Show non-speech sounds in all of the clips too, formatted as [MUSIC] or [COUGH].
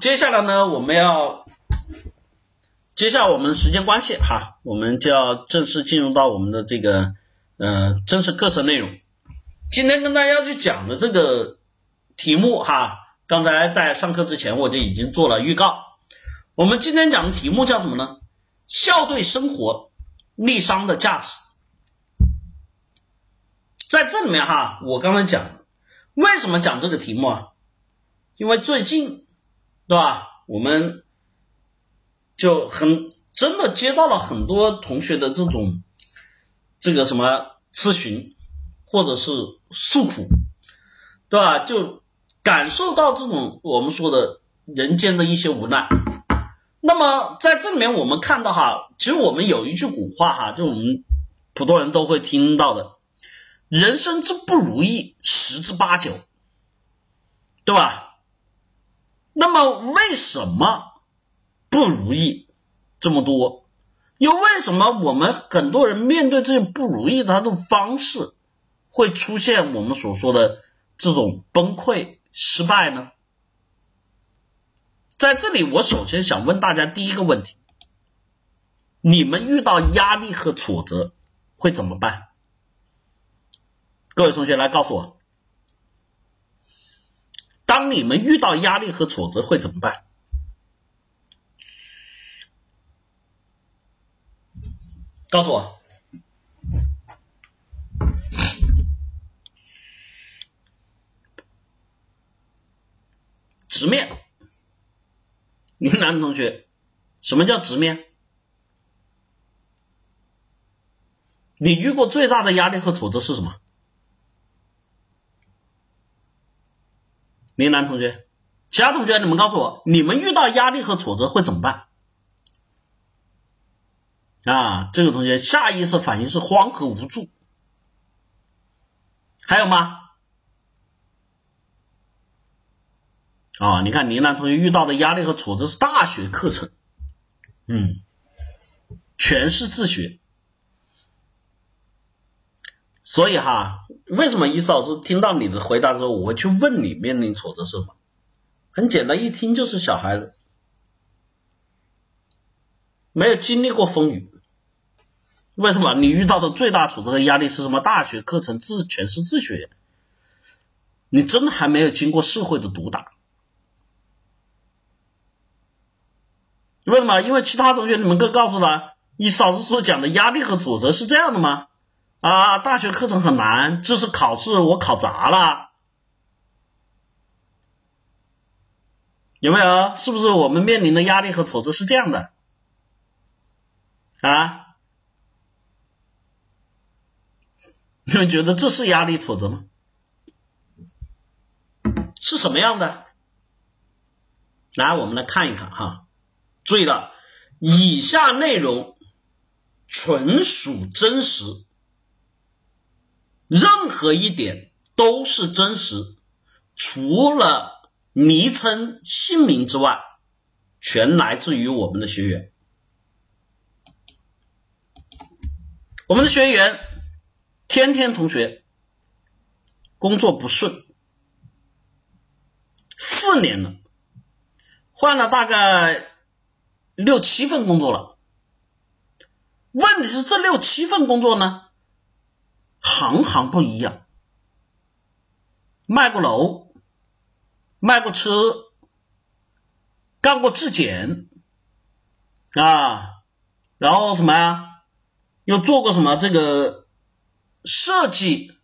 接下来呢，我们要，接下来我们时间关系哈，我们就要正式进入到我们的这个呃真实课程内容。今天跟大家去讲的这个题目哈，刚才在上课之前我就已经做了预告。我们今天讲的题目叫什么呢？笑对生活，逆商的价值。在这里面哈，我刚才讲，为什么讲这个题目啊？因为最近，对吧？我们就很真的接到了很多同学的这种这个什么咨询，或者是诉苦，对吧？就感受到这种我们说的人间的一些无奈。那么在这里面，我们看到哈，其实我们有一句古话哈，就我们普通人都会听到的。人生之不如意十之八九，对吧？那么为什么不如意这么多？又为什么我们很多人面对这些不如意的方式会出现我们所说的这种崩溃、失败呢？在这里，我首先想问大家第一个问题：你们遇到压力和挫折会怎么办？各位同学来告诉我，当你们遇到压力和挫折会怎么办？告诉我，直面。云南同学，什么叫直面？你遇过最大的压力和挫折是什么？林楠同学，其他同学，你们告诉我，你们遇到压力和挫折会怎么办？啊，这个同学下意识反应是慌和无助，还有吗？啊，你看林楠同学遇到的压力和挫折是大学课程，嗯，全是自学，所以哈。为什么伊思老师听到你的回答之后，我会去问你面临挫折是什么？很简单，一听就是小孩子，没有经历过风雨。为什么？你遇到的最大挫折和压力是什么？大学课程自全是自学，你真的还没有经过社会的毒打。为什么？因为其他同学你们都告诉他，伊思老师所讲的压力和挫折是这样的吗？啊，大学课程很难，这次考试我考砸了，有没有？是不是我们面临的压力和挫折是这样的？啊？你们觉得这是压力挫折吗？是什么样的？来，我们来看一看哈，注意了，以下内容纯属真实。任何一点都是真实，除了昵称姓名之外，全来自于我们的学员。我们的学员天天同学工作不顺，四年了，换了大概六七份工作了。问题是这六七份工作呢？行行不一样，卖过楼，卖过车，干过质检啊，然后什么呀？又做过什么这个设计，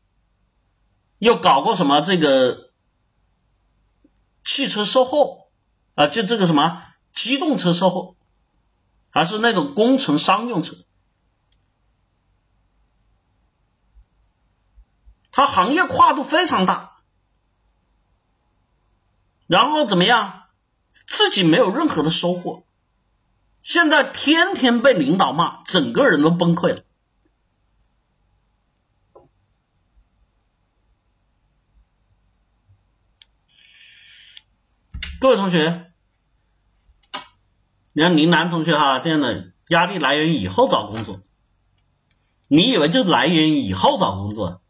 又搞过什么这个汽车售后啊？就这个什么机动车售后，还是那种工程商用车？它行业跨度非常大，然后怎么样？自己没有任何的收获，现在天天被领导骂，整个人都崩溃了。各位同学，你看林楠同学哈，这样的压力来源于以后找工作，你以为就来源于以后找工作？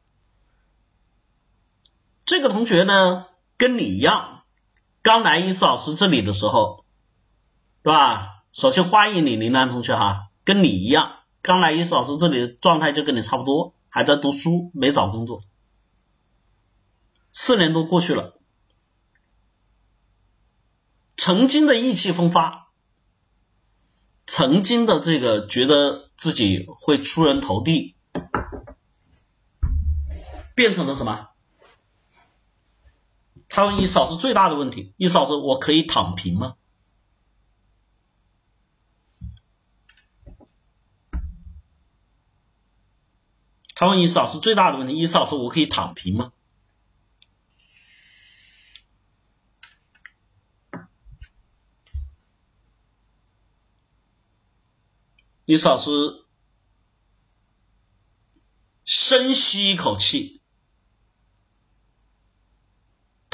这个同学呢，跟你一样，刚来伊思老师这里的时候，对吧？首先欢迎你，林楠同学哈，跟你一样，刚来伊思老师这里状态就跟你差不多，还在读书，没找工作，四年多过去了，曾经的意气风发，曾经的这个觉得自己会出人头地，变成了什么？他问伊思老师最大的问题，伊思老师，我可以躺平吗？他问伊思老师最大的问题，伊思老师，我可以躺平吗？伊思老师深吸一口气，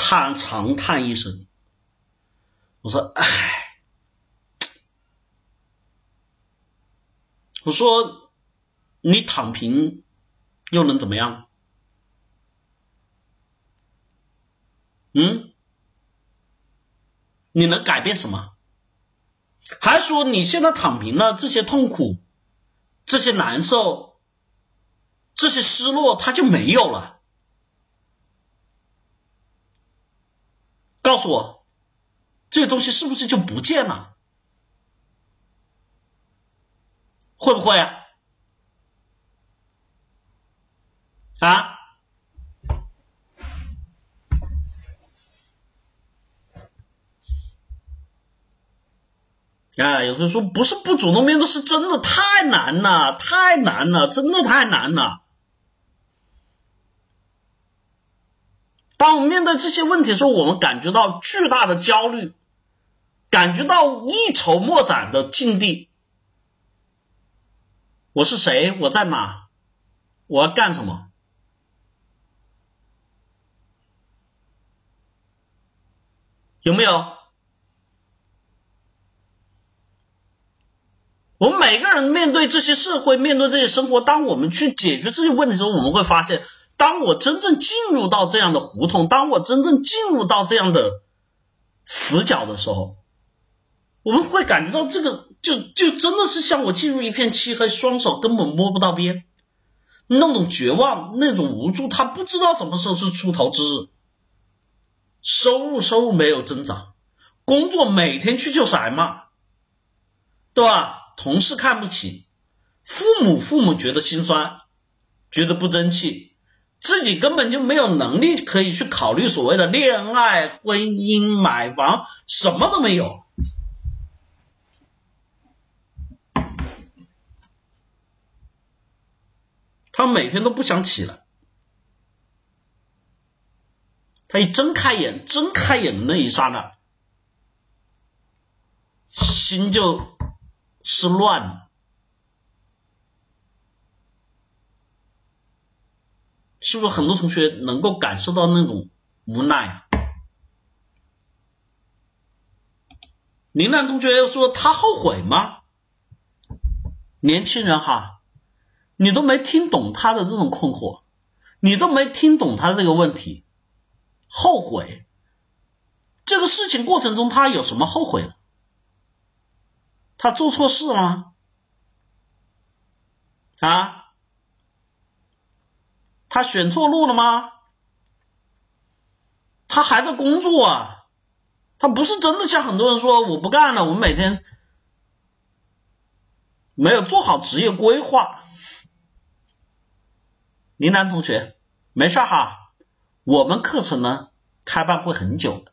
叹长叹一声，我说：“唉，我说你躺平。”又能怎么样？嗯？你能改变什么？还说你现在躺平了，这些痛苦、这些难受、这些失落，它就没有了？告告诉我，这个东西是不是就不见了？会不会啊？啊！啊，有人说不是不主动面对，是真的太难了，太难了，真的太难了。当我们面对这些问题的时候，我们感觉到巨大的焦虑，感觉到一筹莫展的境地。我是谁？我在哪？我要干什么？有没有？我们每个人面对这些社会，面对这些生活，当我们去解决这些问题的时候，我们会发现，当我真正进入到这样的胡同，当我真正进入到这样的死角的时候，我们会感觉到这个就就真的是像我进入一片漆黑，双手根本摸不到边，那种绝望，那种无助，他不知道什么时候是出头之日。收入收入没有增长，工作每天去就是挨骂，对吧？同事看不起，父母父母觉得心酸，觉得不争气，自己根本就没有能力可以去考虑所谓的恋爱、婚姻、买房，什么都没有。他每天都不想起来。他一睁开眼，睁开眼的那一刹那，心就是乱的是不是很多同学能够感受到那种无奈？林楠同学说他后悔吗？年轻人哈，你都没听懂他的这种困惑，你都没听懂他这个问题。后悔，这个事情过程中他有什么后悔？他做错事了吗？啊？他选错路了吗？他还在工作啊，他不是真的像很多人说我不干了，我每天没有做好职业规划。林楠同学，没事哈。我们课程呢，开办会很久的。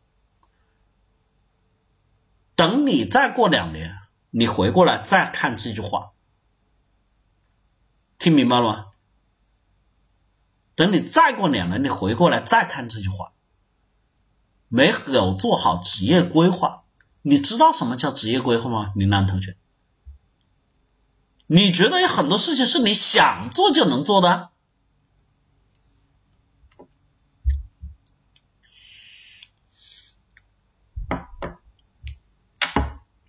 等你再过两年，你回过来再看这句话，听明白了吗？等你再过两年，你回过来再看这句话，没有做好职业规划，你知道什么叫职业规划吗？林楠同学，你觉得有很多事情是你想做就能做的？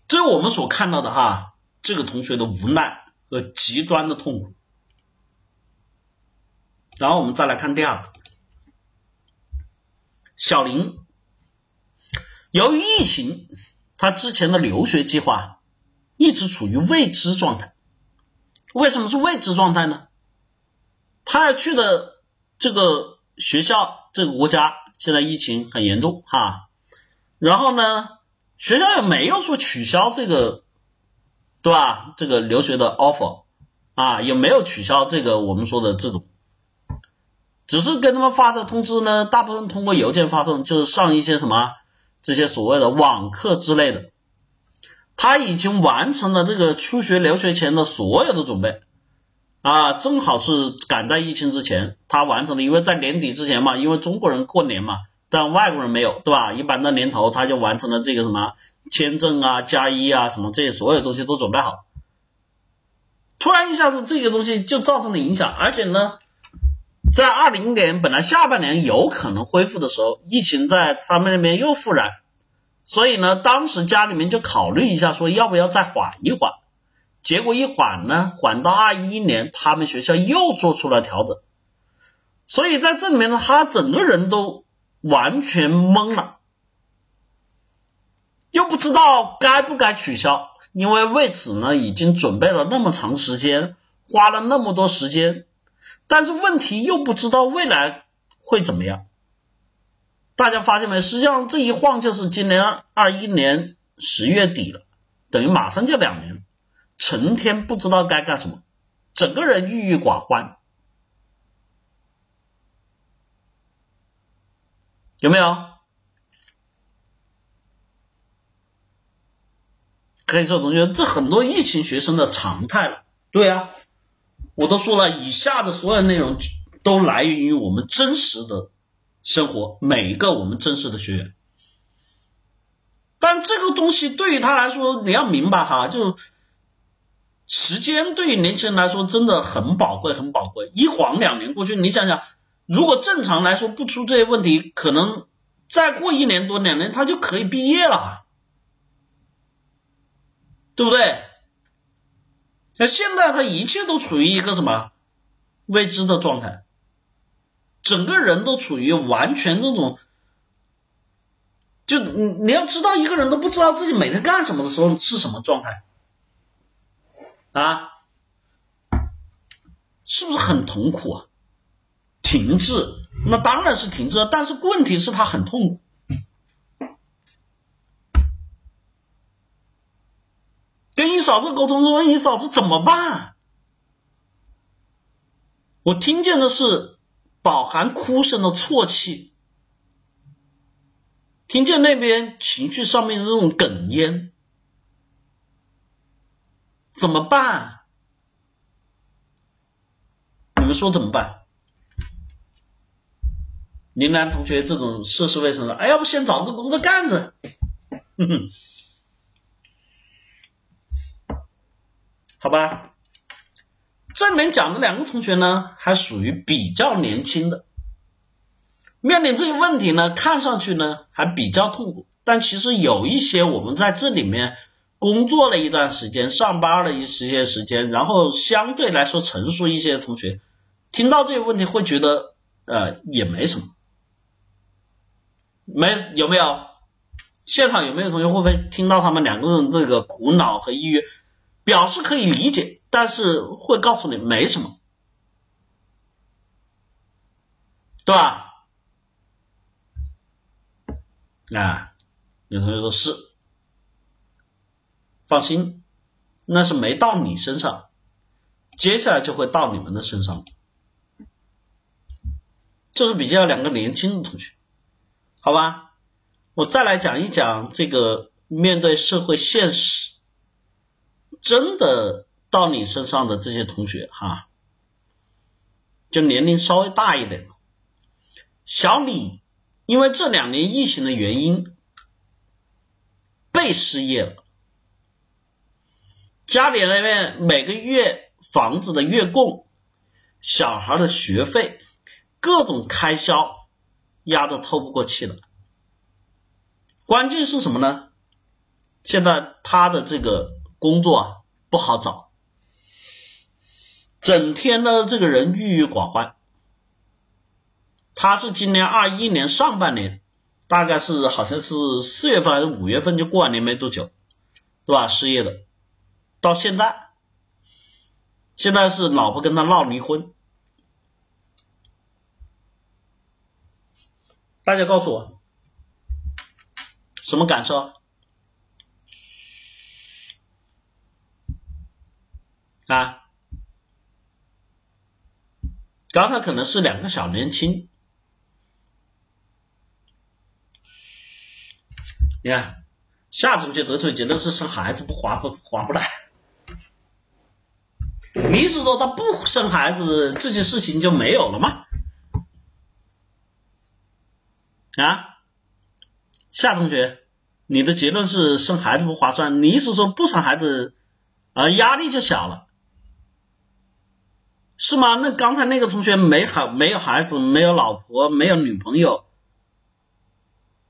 这我们所看到的哈，这个同学的无奈和极端的痛苦。然后我们再来看第二个，小林，由于疫情，他之前的留学计划一直处于未知状态。为什么是未知状态呢？他要去的这个学校，这个国家现在疫情很严重哈。然后呢，学校也没有说取消这个，对吧？这个留学的 offer 啊，也没有取消这个我们说的这种，只是跟他们发的通知呢，大部分通过邮件发送，就是上一些什么这些所谓的网课之类的。他已经完成了这个出学留学前的所有的准备啊，正好是赶在疫情之前，他完成了，因为在年底之前嘛，因为中国人过年嘛。但外国人没有，对吧？一般的年头他就完成了这个什么签证啊、加一啊什么这些所有东西都准备好。突然一下子这个东西就造成了影响，而且呢，在二零年本来下半年有可能恢复的时候，疫情在他们那边又复燃，所以呢，当时家里面就考虑一下，说要不要再缓一缓。结果一缓呢，缓到二一年，他们学校又做出了调整，所以在这里面呢，他整个人都。完全懵了，又不知道该不该取消，因为为此呢已经准备了那么长时间，花了那么多时间，但是问题又不知道未来会怎么样。大家发现没？实际上这一晃就是今年二一年十月底了，等于马上就两年，成天不知道该干什么，整个人郁郁寡欢。有没有？可以说，同学，这很多疫情学生的常态了。对啊，我都说了，以下的所有内容都来源于我们真实的生活，每一个我们真实的学员。但这个东西对于他来说，你要明白哈，就时间对于年轻人来说真的很宝贵，很宝贵。一晃两年过去，你想想。如果正常来说不出这些问题，可能再过一年多两年，他就可以毕业了，对不对？那现在他一切都处于一个什么未知的状态，整个人都处于完全这种，就你你要知道，一个人都不知道自己每天干什么的时候是什么状态啊，是不是很痛苦啊？停滞，那当然是停滞，但是问题是他很痛苦。跟你嫂子沟通说，问你嫂子怎么办？我听见的是饱含哭声的啜泣，听见那边情绪上面的那种哽咽，怎么办？你们说怎么办？林楠同学这种涉世未深的，哎，要不先找个工作干着。哼 [LAUGHS] 哼好吧，这里面讲的两个同学呢，还属于比较年轻的，面临这些问题呢，看上去呢还比较痛苦，但其实有一些我们在这里面工作了一段时间，上班了一些时间，然后相对来说成熟一些的同学，听到这个问题会觉得呃也没什么。没有没有，现场有没有同学会不会听到他们两个人这个苦恼和抑郁，表示可以理解，但是会告诉你没什么，对吧？啊，有同学说是，放心，那是没到你身上，接下来就会到你们的身上，这是比较两个年轻的同学。好吧，我再来讲一讲这个面对社会现实，真的到你身上的这些同学哈，就年龄稍微大一点小李因为这两年疫情的原因被失业了，家里那边每个月房子的月供、小孩的学费、各种开销。压得透不过气了，关键是什么呢？现在他的这个工作不好找，整天呢这个人郁郁寡欢。他是今年二一年上半年大概是好像是四月份还是五月份就过完年没多久，对吧？失业的，到现在，现在是老婆跟他闹离婚。大家告诉我，什么感受？啊？刚才可能是两个小年轻。你看，夏同学得出的结论是生孩子不划不划不来。你是说他不生孩子，这些事情就没有了吗？啊，夏同学，你的结论是生孩子不划算，你是说不生孩子啊压力就小了，是吗？那刚才那个同学没孩没有孩子，没有老婆，没有女朋友。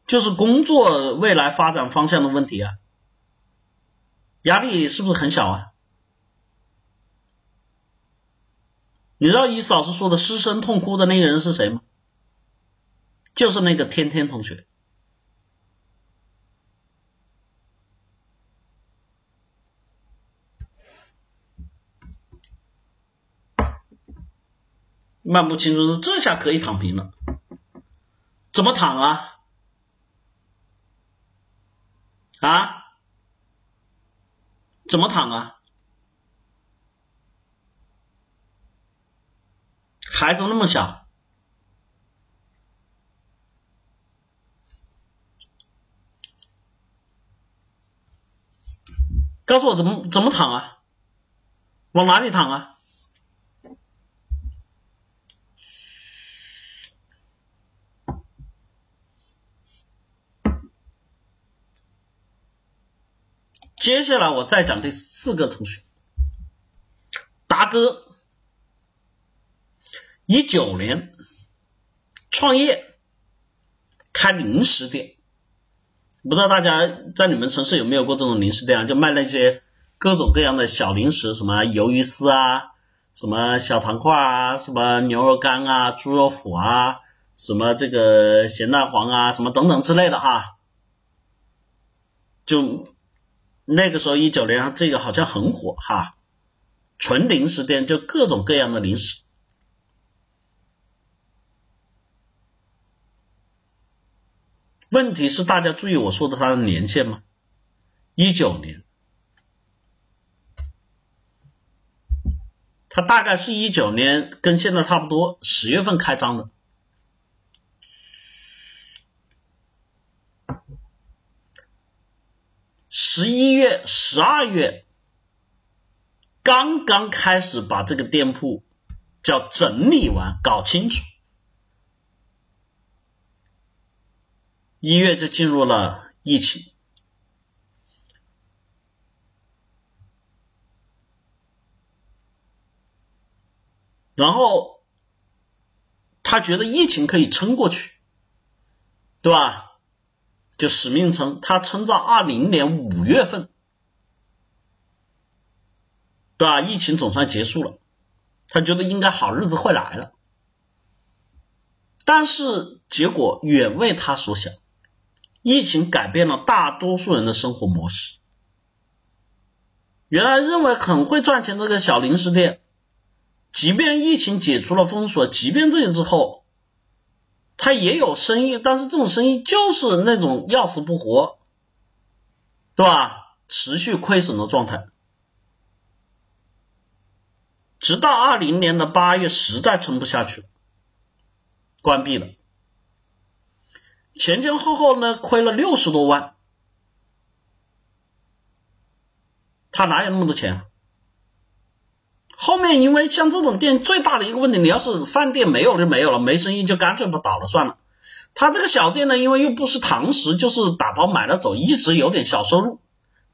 就是工作未来发展方向的问题啊，压力是不是很小啊？你知道伊思老师说的失声痛哭的那个人是谁吗？就是那个天天同学。漫不经心，这下可以躺平了，怎么躺啊？啊？怎么躺啊？孩子那么小，告诉我怎么怎么躺啊？往哪里躺啊？接下来我再讲第四个同学，达哥，一九年创业开零食店，不知道大家在你们城市有没有过这种零食店啊？就卖那些各种各样的小零食，什么鱿鱼丝啊，什么小糖块啊，什么牛肉干啊，猪肉脯啊，什么这个咸蛋黄啊，什么等等之类的哈，就。那个时候一九年，这个好像很火哈，纯零食店就各种各样的零食。问题是大家注意我说的它的年限吗？一九年，它大概是一九年跟现在差不多，十月份开张的。十一月、十二月刚刚开始把这个店铺叫整理完、搞清楚，一月就进入了疫情，然后他觉得疫情可以撑过去，对吧？就使命称，他称到二零年五月份，对吧？疫情总算结束了，他觉得应该好日子会来了。但是结果远未他所想，疫情改变了大多数人的生活模式。原来认为很会赚钱这个小零食店，即便疫情解除了封锁，即便这些之后。他也有生意，但是这种生意就是那种要死不活，对吧？持续亏损的状态，直到二零年的八月，实在撑不下去，关闭了。前前后后呢，亏了六十多万，他哪有那么多钱？后面因为像这种店最大的一个问题，你要是饭店没有就没有了，没生意就干脆不倒了算了。他这个小店呢，因为又不是堂食，就是打包买了走，一直有点小收入，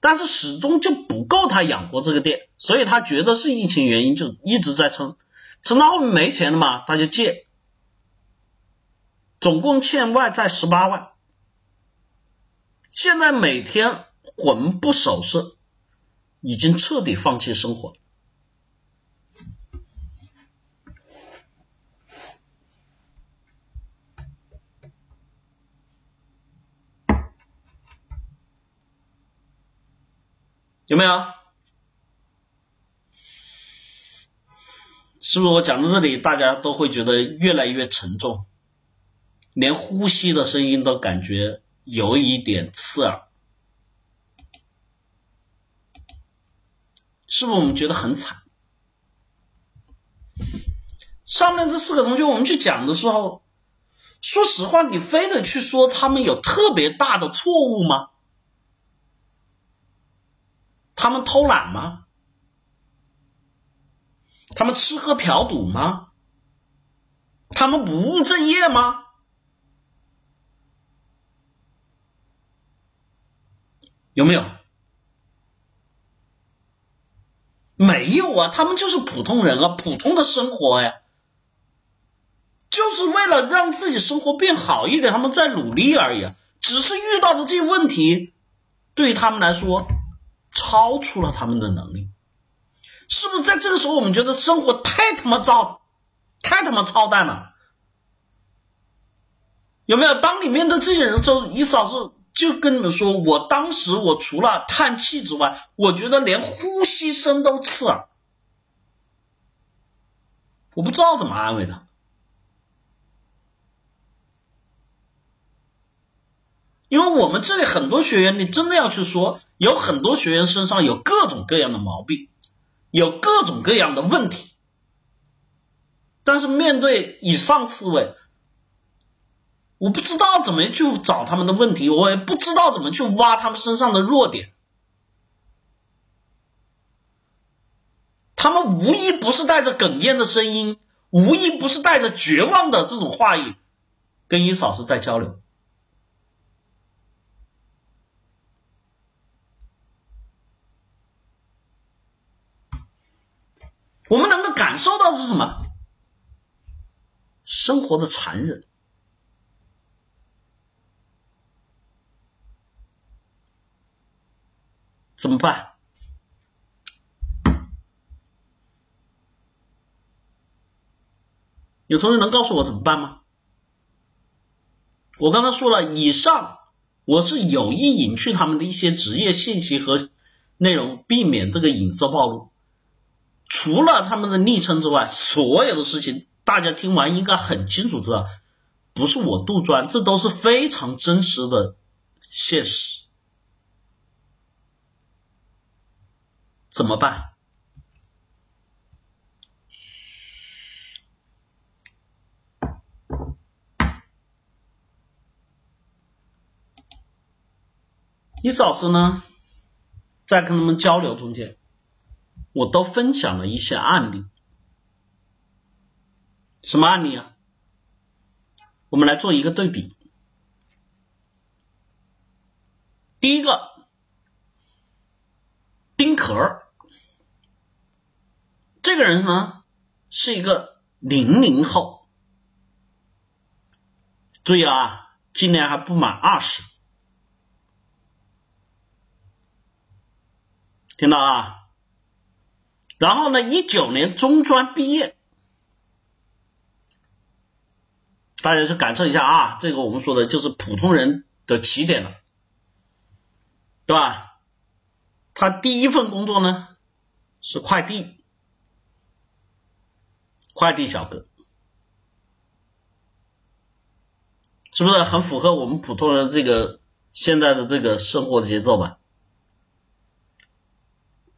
但是始终就不够他养活这个店，所以他觉得是疫情原因，就一直在撑，撑到后面没钱了嘛，他就借，总共欠外债十八万，现在每天魂不守舍，已经彻底放弃生活。有没有？是不是我讲到这里，大家都会觉得越来越沉重，连呼吸的声音都感觉有一点刺耳，是不是我们觉得很惨？上面这四个同学，我们去讲的时候，说实话，你非得去说他们有特别大的错误吗？他们偷懒吗？他们吃喝嫖赌吗？他们不务正业吗？有没有？没有啊，他们就是普通人啊，普通的生活呀。就是为了让自己生活变好一点，他们在努力而已。只是遇到的这些问题，对于他们来说超出了他们的能力。是不是在这个时候，我们觉得生活太他妈糟，太他妈操蛋了？有没有？当你面对这些人的时候，你嫂子就跟你们说，我当时我除了叹气之外，我觉得连呼吸声都刺耳，我不知道怎么安慰他。因为我们这里很多学员，你真的要去说，有很多学员身上有各种各样的毛病，有各种各样的问题，但是面对以上四位，我不知道怎么去找他们的问题，我也不知道怎么去挖他们身上的弱点，他们无一不是带着哽咽的声音，无一不是带着绝望的这种话语，跟一嫂子在交流。我们能够感受到的是什么？生活的残忍，怎么办？有同学能告诉我怎么办吗？我刚才说了，以上我是有意隐去他们的一些职业信息和内容，避免这个隐私暴露。除了他们的昵称之外，所有的事情大家听完应该很清楚，知道不是我杜撰，这都是非常真实的现实。怎么办？伊斯老师呢，在跟他们交流中间。我都分享了一些案例，什么案例啊？我们来做一个对比。第一个，丁壳，这个人呢是一个零零后，注意了啊，今年还不满二十，听到啊？然后呢？一九年中专毕业，大家去感受一下啊！这个我们说的就是普通人的起点了，对吧？他第一份工作呢是快递，快递小哥，是不是很符合我们普通人这个现在的这个生活的节奏吧？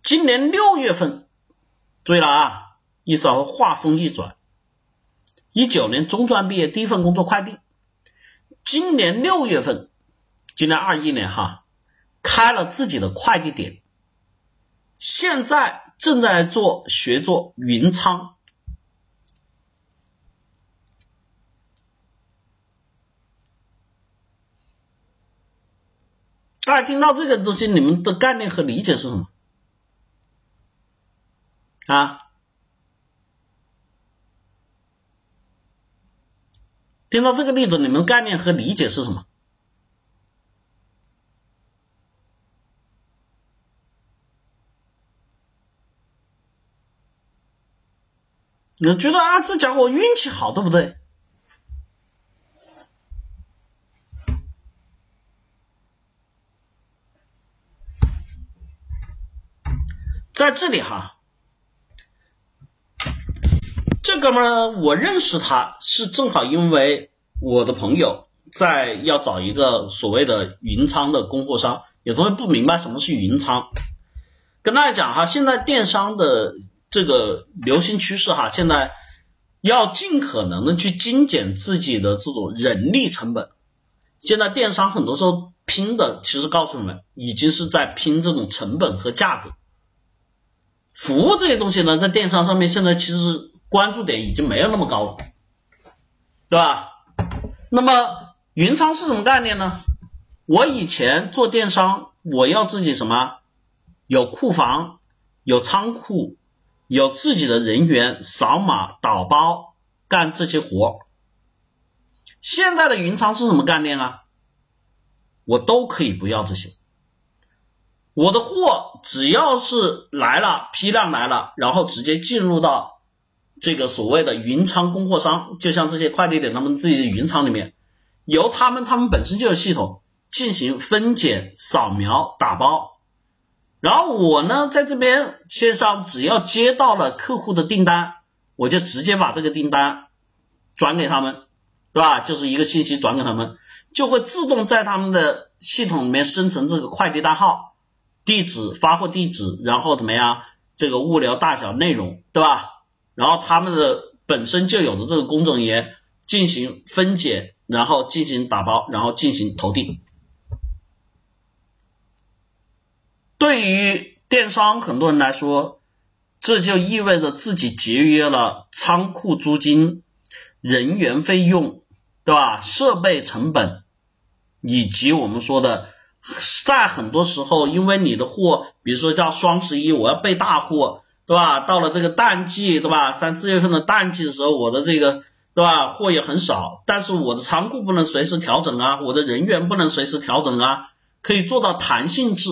今年六月份。注意了啊！意思话锋一转，一九年中专毕业，第一份工作快递。今年六月份，今年二一年哈，开了自己的快递点，现在正在做学做云仓。大家听到这个东西，你们的概念和理解是什么？啊，听到这个例子，你们概念和理解是什么？你们觉得啊，这家伙运气好，对不对？在这里哈，哥们儿我认识他是正好因为我的朋友在要找一个所谓的云仓的供货商，有同学不明白什么是云仓，跟大家讲哈，现在电商的这个流行趋势哈，现在要尽可能的去精简自己的这种人力成本。现在电商很多时候拼的，其实告诉你们，已经是在拼这种成本和价格。服务这些东西呢，在电商上面现在其实关注点已经没有那么高了，对吧？那么云仓是什么概念呢？我以前做电商，我要自己什么？有库房，有仓库，有自己的人员扫码导包干这些活。现在的云仓是什么概念啊？我都可以不要这些，我的货只要是来了，批量来了，然后直接进入到这个所谓的云仓供货商，就像这些快递点他们自己的云仓里面，由他们他们本身就有系统进行分拣、扫描、打包，然后我呢在这边线上只要接到了客户的订单，我就直接把这个订单转给他们。对吧？就是一个信息转给他们，就会自动在他们的系统里面生成这个快递单号、地址、发货地址，然后怎么样？这个物流大小、内容，对吧？然后他们的本身就有的这个工作人员进行分拣，然后进行打包，然后进行投递。对于电商很多人来说，这就意味着自己节约了仓库租金、人员费用。对吧？设备成本以及我们说的，在很多时候，因为你的货，比如说叫双十一，我要备大货，对吧？到了这个淡季，对吧？三四月份的淡季的时候，我的这个，对吧？货也很少，但是我的仓库不能随时调整啊，我的人员不能随时调整啊，可以做到弹性制。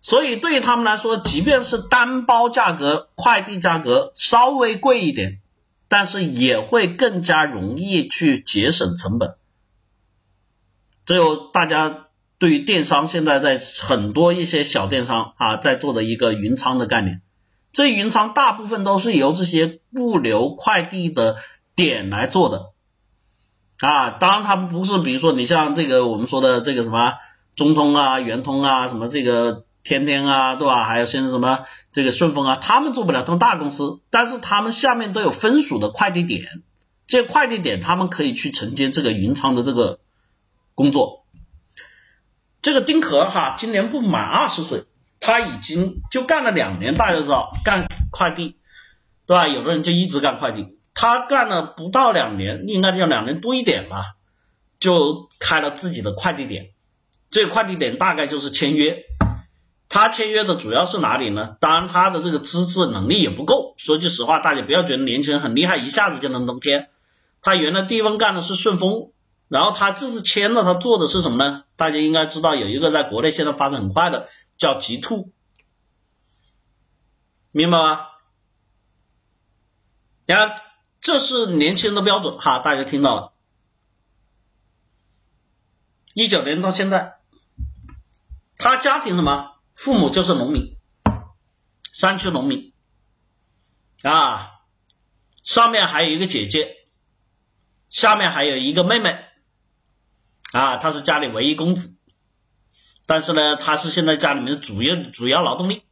所以对于他们来说，即便是单包价格，快递价格稍微贵一点。但是也会更加容易去节省成本，这有大家对于电商现在在很多一些小电商啊在做的一个云仓的概念，这云仓大部分都是由这些物流快递的点来做的啊，当然它不是比如说你像这个我们说的这个什么中通啊、圆通啊什么这个。天天啊，对吧？还有现在什么这个顺丰啊，他们做不了这么大公司，但是他们下面都有分属的快递点，这些快递点他们可以去承接这个云仓的这个工作。这个丁壳哈，今年不满二十岁，他已经就干了两年，大家知道干快递，对吧？有的人就一直干快递，他干了不到两年，应该叫两年多一点吧，就开了自己的快递点，这个快递点大概就是签约。他签约的主要是哪里呢？当然，他的这个资质能力也不够。说句实话，大家不要觉得年轻人很厉害，一下子就能登天。他原来第一份干的是顺丰，然后他这次签了，他做的是什么呢？大家应该知道，有一个在国内现在发展很快的叫极兔，明白吗？你看，这是年轻人的标准哈，大家听到了。一九年到现在，他家庭什么？父母就是农民，山区农民啊，上面还有一个姐姐，下面还有一个妹妹啊，他是家里唯一公子，但是呢，他是现在家里面的主要主要劳动力，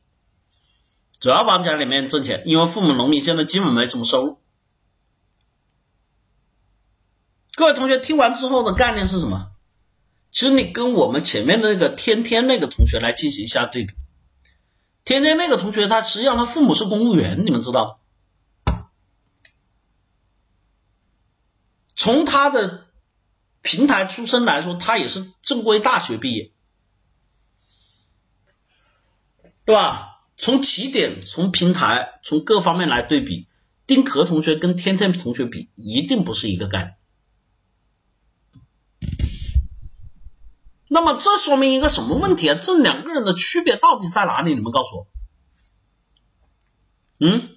主要帮家里面挣钱，因为父母农民现在基本没什么收入。各位同学听完之后的概念是什么？其实你跟我们前面的那个天天那个同学来进行一下对比，天天那个同学他实际上他父母是公务员，你们知道？从他的平台出身来说，他也是正规大学毕业，对吧？从起点、从平台、从各方面来对比，丁壳同学跟天天同学比，一定不是一个概念。那么这说明一个什么问题啊？这两个人的区别到底在哪里？你们告诉我。嗯，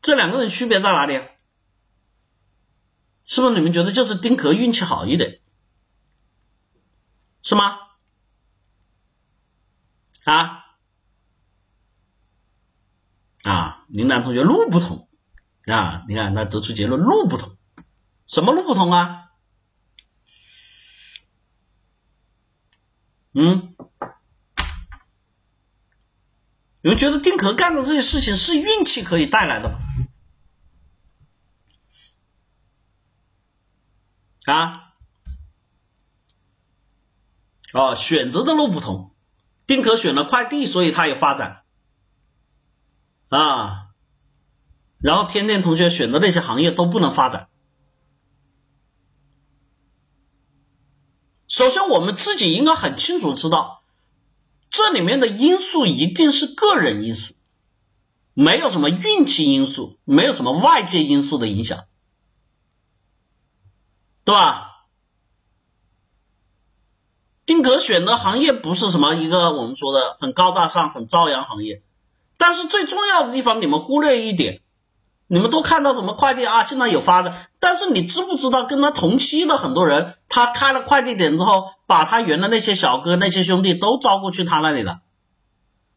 这两个人区别在哪里？是不是你们觉得就是丁壳运气好一点？是吗？啊啊，林楠同学路不同啊，你看他得出结论路不同，什么路不同啊？嗯，你们觉得丁壳干的这些事情是运气可以带来的吗？啊，哦，选择的路不同，丁可选了快递，所以他有发展啊，然后天天同学选的那些行业都不能发展。首先，我们自己应该很清楚知道，这里面的因素一定是个人因素，没有什么运气因素，没有什么外界因素的影响。对吧？丁格选的行业不是什么一个我们说的很高大上、很朝阳行业，但是最重要的地方你们忽略一点，你们都看到什么快递啊，现在有发的，但是你知不知道跟他同期的很多人，他开了快递点之后，把他原来那些小哥、那些兄弟都招过去他那里了，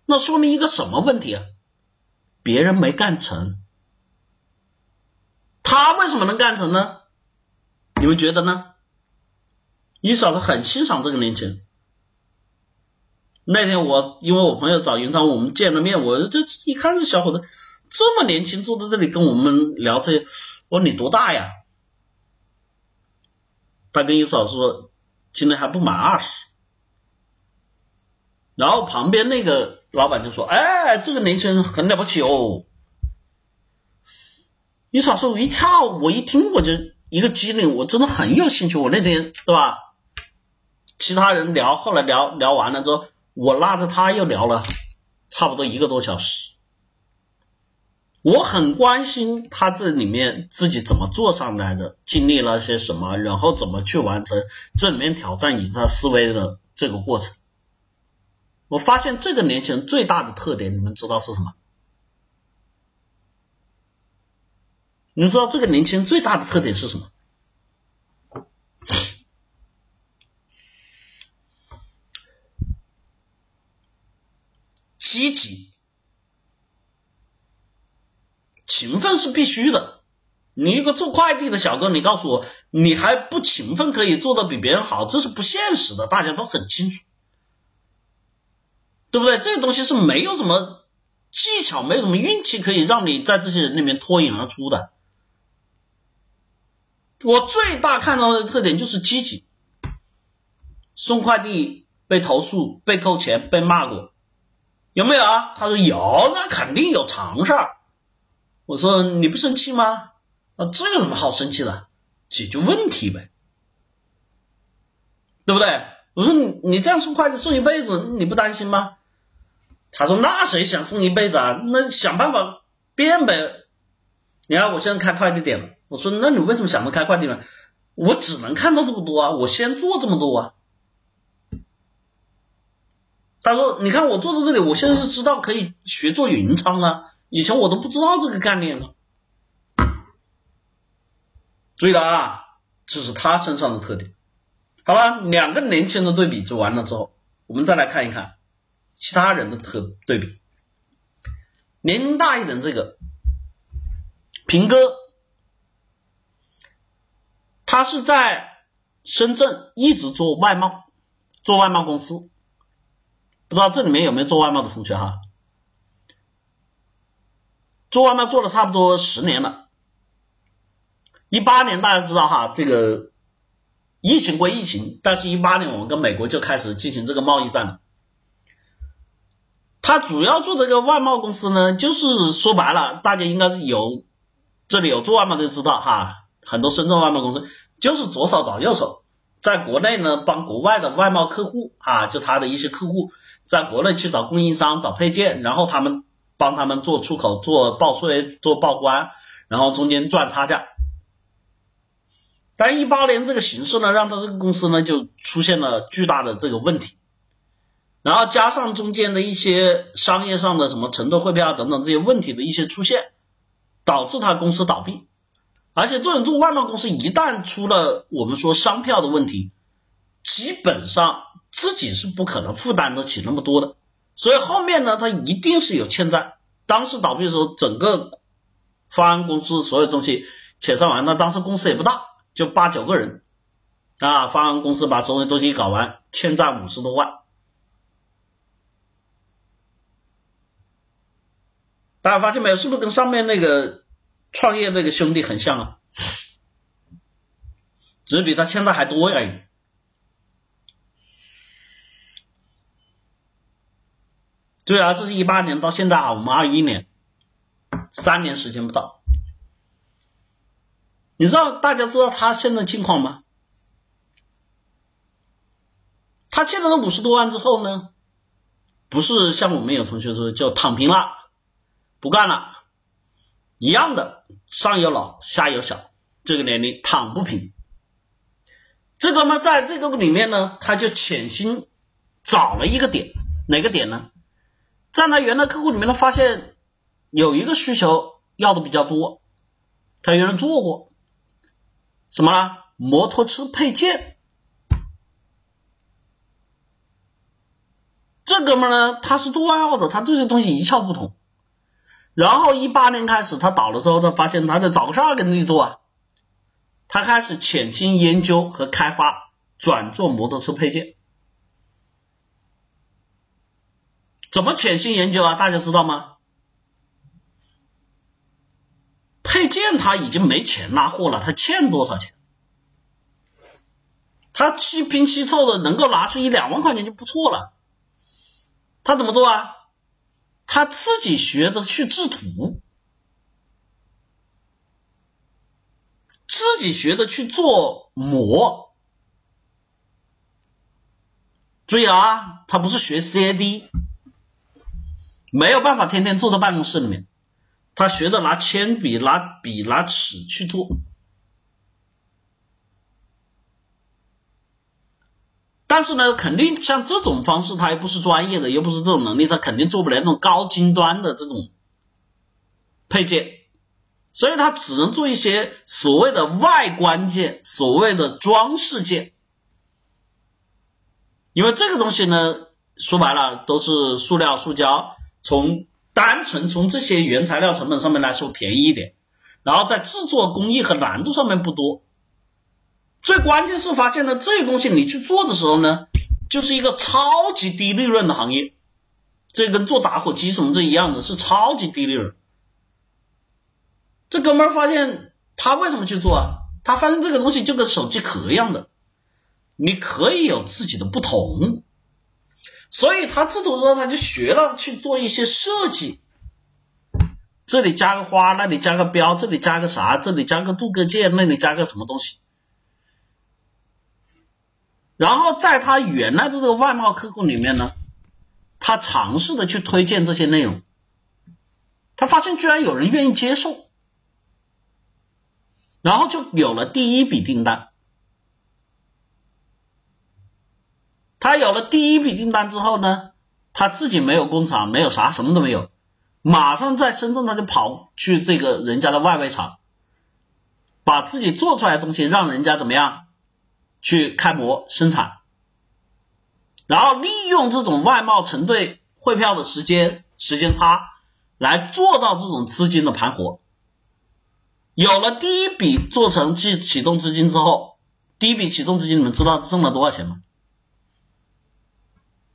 那说明一个什么问题啊？别人没干成，他为什么能干成呢？你们觉得呢？一嫂子很欣赏这个年轻人。那天我因为我朋友找云昌，我们见了面，我就一看这小伙子这么年轻，坐在这里跟我们聊这些，我说你多大呀？他跟一嫂说今年还不满二十。然后旁边那个老板就说：“哎，这个年轻人很了不起哦。”你嫂子我一跳，我一听我就。一个机灵，我真的很有兴趣。我那天对吧？其他人聊，后来聊聊完了之后，我拉着他又聊了差不多一个多小时。我很关心他这里面自己怎么做上来的，经历了些什么，然后怎么去完成这里面挑战以及他思维的这个过程。我发现这个年轻人最大的特点，你们知道是什么？你们知道这个年轻人最大的特点是什么？积极、勤奋是必须的。你一个做快递的小哥，你告诉我，你还不勤奋，可以做的比别人好，这是不现实的，大家都很清楚，对不对？这个东西是没有什么技巧，没有什么运气可以让你在这些人里面脱颖而出的。我最大看到的特点就是积极，送快递被投诉、被扣钱、被骂过，有没有啊？他说有，那肯定有常事儿。我说你不生气吗？啊，这有什么好生气的？解决问题呗，对不对？我说你你这样送快递送一辈子，你不担心吗？他说那谁想送一辈子啊？那想办法变呗。你看我现在开快递点了。我说，那你为什么想着开快递呢？我只能看到这么多啊，我先做这么多啊。他说，你看我坐到这里，我现在就知道可以学做云仓了，以前我都不知道这个概念呢。注意了啊，这是他身上的特点。好了，两个年轻人对比就完了之后，我们再来看一看其他人的特对比。年龄大一点，这个平哥。他是在深圳一直做外贸，做外贸公司，不知道这里面有没有做外贸的同学哈？做外贸做了差不多十年了，一八年大家知道哈，这个疫情归疫情，但是一八年我们跟美国就开始进行这个贸易战了。他主要做这个外贸公司呢，就是说白了，大家应该是有这里有做外贸的知道哈，很多深圳外贸公司。就是左手倒右手，在国内呢帮国外的外贸客户啊，就他的一些客户，在国内去找供应商找配件，然后他们帮他们做出口、做报税、做报关，然后中间赚差价。但一八年这个形势呢，让他这个公司呢就出现了巨大的这个问题，然后加上中间的一些商业上的什么承兑汇票等等这些问题的一些出现，导致他公司倒闭。而且这种做外贸公司一旦出了我们说商票的问题，基本上自己是不可能负担得起那么多的，所以后面呢，他一定是有欠债。当时倒闭的时候，整个方案公司所有东西遣散完，那当时公司也不大，就八九个人啊。方案公司把所有东西搞完，欠债五十多万。大家发现没有？是不是跟上面那个创业那个兄弟很像啊？只是比他欠债还多而已。对啊，这是一八年到现在啊，我们二一年，三年时间不到。你知道大家知道他现在情况吗？他欠了那五十多万之后呢，不是像我们有同学说就躺平了。不干了，一样的，上有老下有小，这个年龄躺不平。这个嘛，在这个里面呢，他就潜心找了一个点，哪个点呢？在他原来客户里面他，发现有一个需求要的比较多，他原来做过什么？摩托车配件。这哥们呢，他是做外贸的，他对这东西一窍不通。然后一八年开始，他倒了之后，他发现他得找个事儿给你做啊。他开始潜心研究和开发，转做摩托车配件。怎么潜心研究啊？大家知道吗？配件他已经没钱拉货了，他欠多少钱？他七拼七凑的能够拿出一两万块钱就不错了。他怎么做啊？他自己学的去制图，自己学的去做模。注意啊，他不是学 CAD，没有办法天天坐在办公室里面。他学着拿铅笔、拿笔、拿尺去做。但是呢，肯定像这种方式，他又不是专业的，又不是这种能力，他肯定做不了那种高精端的这种配件，所以他只能做一些所谓的外观件，所谓的装饰件。因为这个东西呢，说白了都是塑料、塑胶，从单纯从这些原材料成本上面来说便宜一点，然后在制作工艺和难度上面不多。最关键是发现了这些东西，你去做的时候呢，就是一个超级低利润的行业，这跟做打火机什么这一样的，是超级低利润。这哥们儿发现他为什么去做啊？他发现这个东西就跟手机壳一样的，你可以有自己的不同，所以他制图之后他就学了去做一些设计，这里加个花，那里加个标，这里加个啥，这里加个镀铬件，那里加个什么东西。然后在他原来的这个外贸客户里面呢，他尝试的去推荐这些内容，他发现居然有人愿意接受，然后就有了第一笔订单。他有了第一笔订单之后呢，他自己没有工厂，没有啥，什么都没有，马上在深圳他就跑去这个人家的外围厂，把自己做出来的东西让人家怎么样？去开模生产，然后利用这种外贸承兑汇票的时间时间差，来做到这种资金的盘活。有了第一笔做成启启动资金之后，第一笔启动资金你们知道挣了多少钱吗？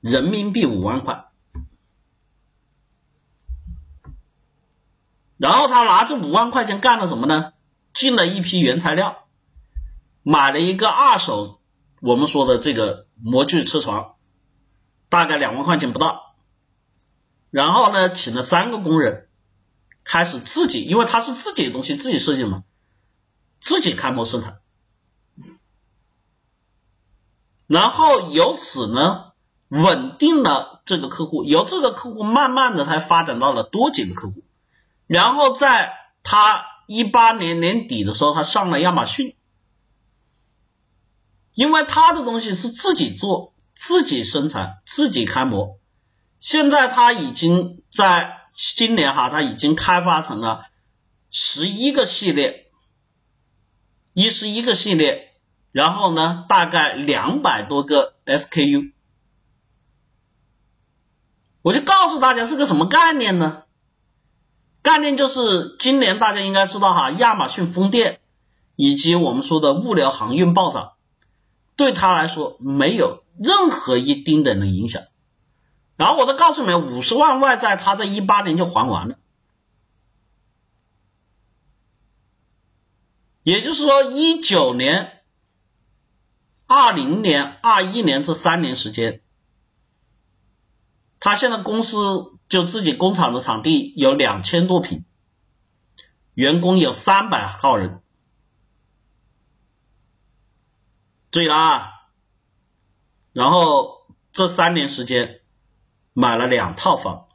人民币五万块。然后他拿这五万块钱干了什么呢？进了一批原材料。买了一个二手，我们说的这个模具车床，大概两万块钱不到。然后呢，请了三个工人，开始自己，因为他是自己的东西，自己设计嘛，自己开模生产。然后由此呢，稳定了这个客户，由这个客户慢慢的才发展到了多几个客户。然后在他一八年年底的时候，他上了亚马逊。因为他的东西是自己做、自己生产、自己开模，现在他已经在今年哈，他已经开发成了十一个系列，一十一个系列，然后呢，大概两百多个 SKU。我就告诉大家是个什么概念呢？概念就是今年大家应该知道哈，亚马逊风电以及我们说的物流航运暴涨，对他来说没有任何一丁点的影响。然后我再告诉你们，五十万外债他在一八年就还完了，也就是说一九年、二零年、二一年这三年时间，他现在公司就自己工厂的场地有两千多平，员工有三百号人，注意了啊，然后这三年时间。买了两套房，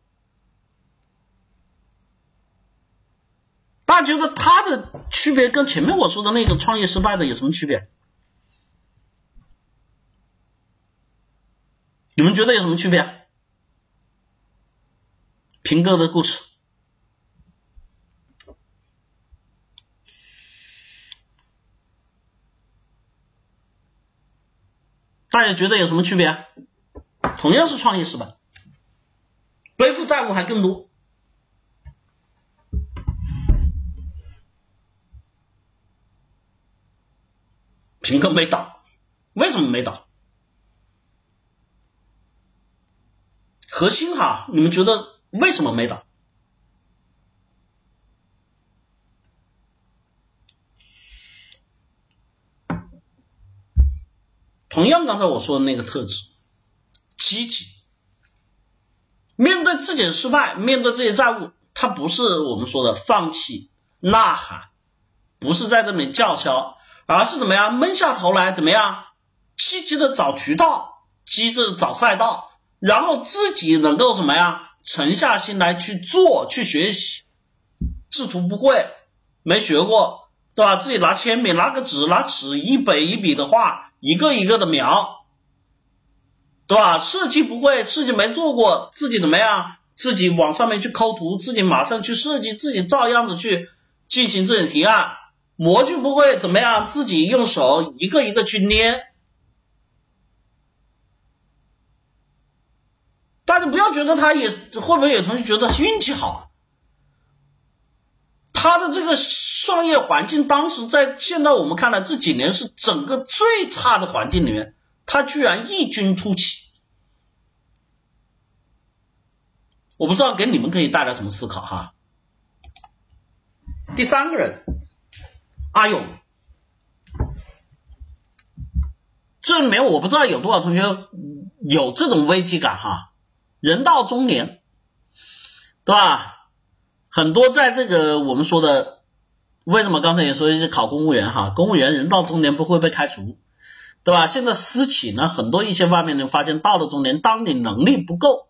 大家觉得他的区别跟前面我说的那个创业失败的有什么区别？你们觉得有什么区别？平哥的故事，大家觉得有什么区别？同样是创业失败。背负债务还更多，平哥没倒，为什么没倒？核心哈，你们觉得为什么没打？同样刚才我说的那个特质，积极。面对自己的失败，面对这些债务，他不是我们说的放弃、呐喊，不是在这里叫嚣，而是怎么样闷下头来，怎么样积极的找渠道，积极的找赛道，然后自己能够怎么样沉下心来去做，去学习，制图不会，没学过，对吧？自己拿铅笔、拿个纸、拿尺，一笔一笔的画，一个一个的描。对吧？设计不会，设计没做过，自己怎么样？自己往上面去抠图，自己马上去设计，自己照样子去进行这种提案。模具不会怎么样？自己用手一个一个去捏。大家不要觉得他也会不会有同学觉得运气好？他的这个创业环境，当时在现在我们看来这几年是整个最差的环境里面。他居然异军突起，我不知道给你们可以带来什么思考哈。第三个人，阿勇，这里面我不知道有多少同学有这种危机感哈。人到中年，对吧？很多在这个我们说的，为什么刚才也说一些考公务员哈？公务员人到中年不会被开除。对吧？现在私企呢，很多一些外面的发现，到了中年，当你能力不够，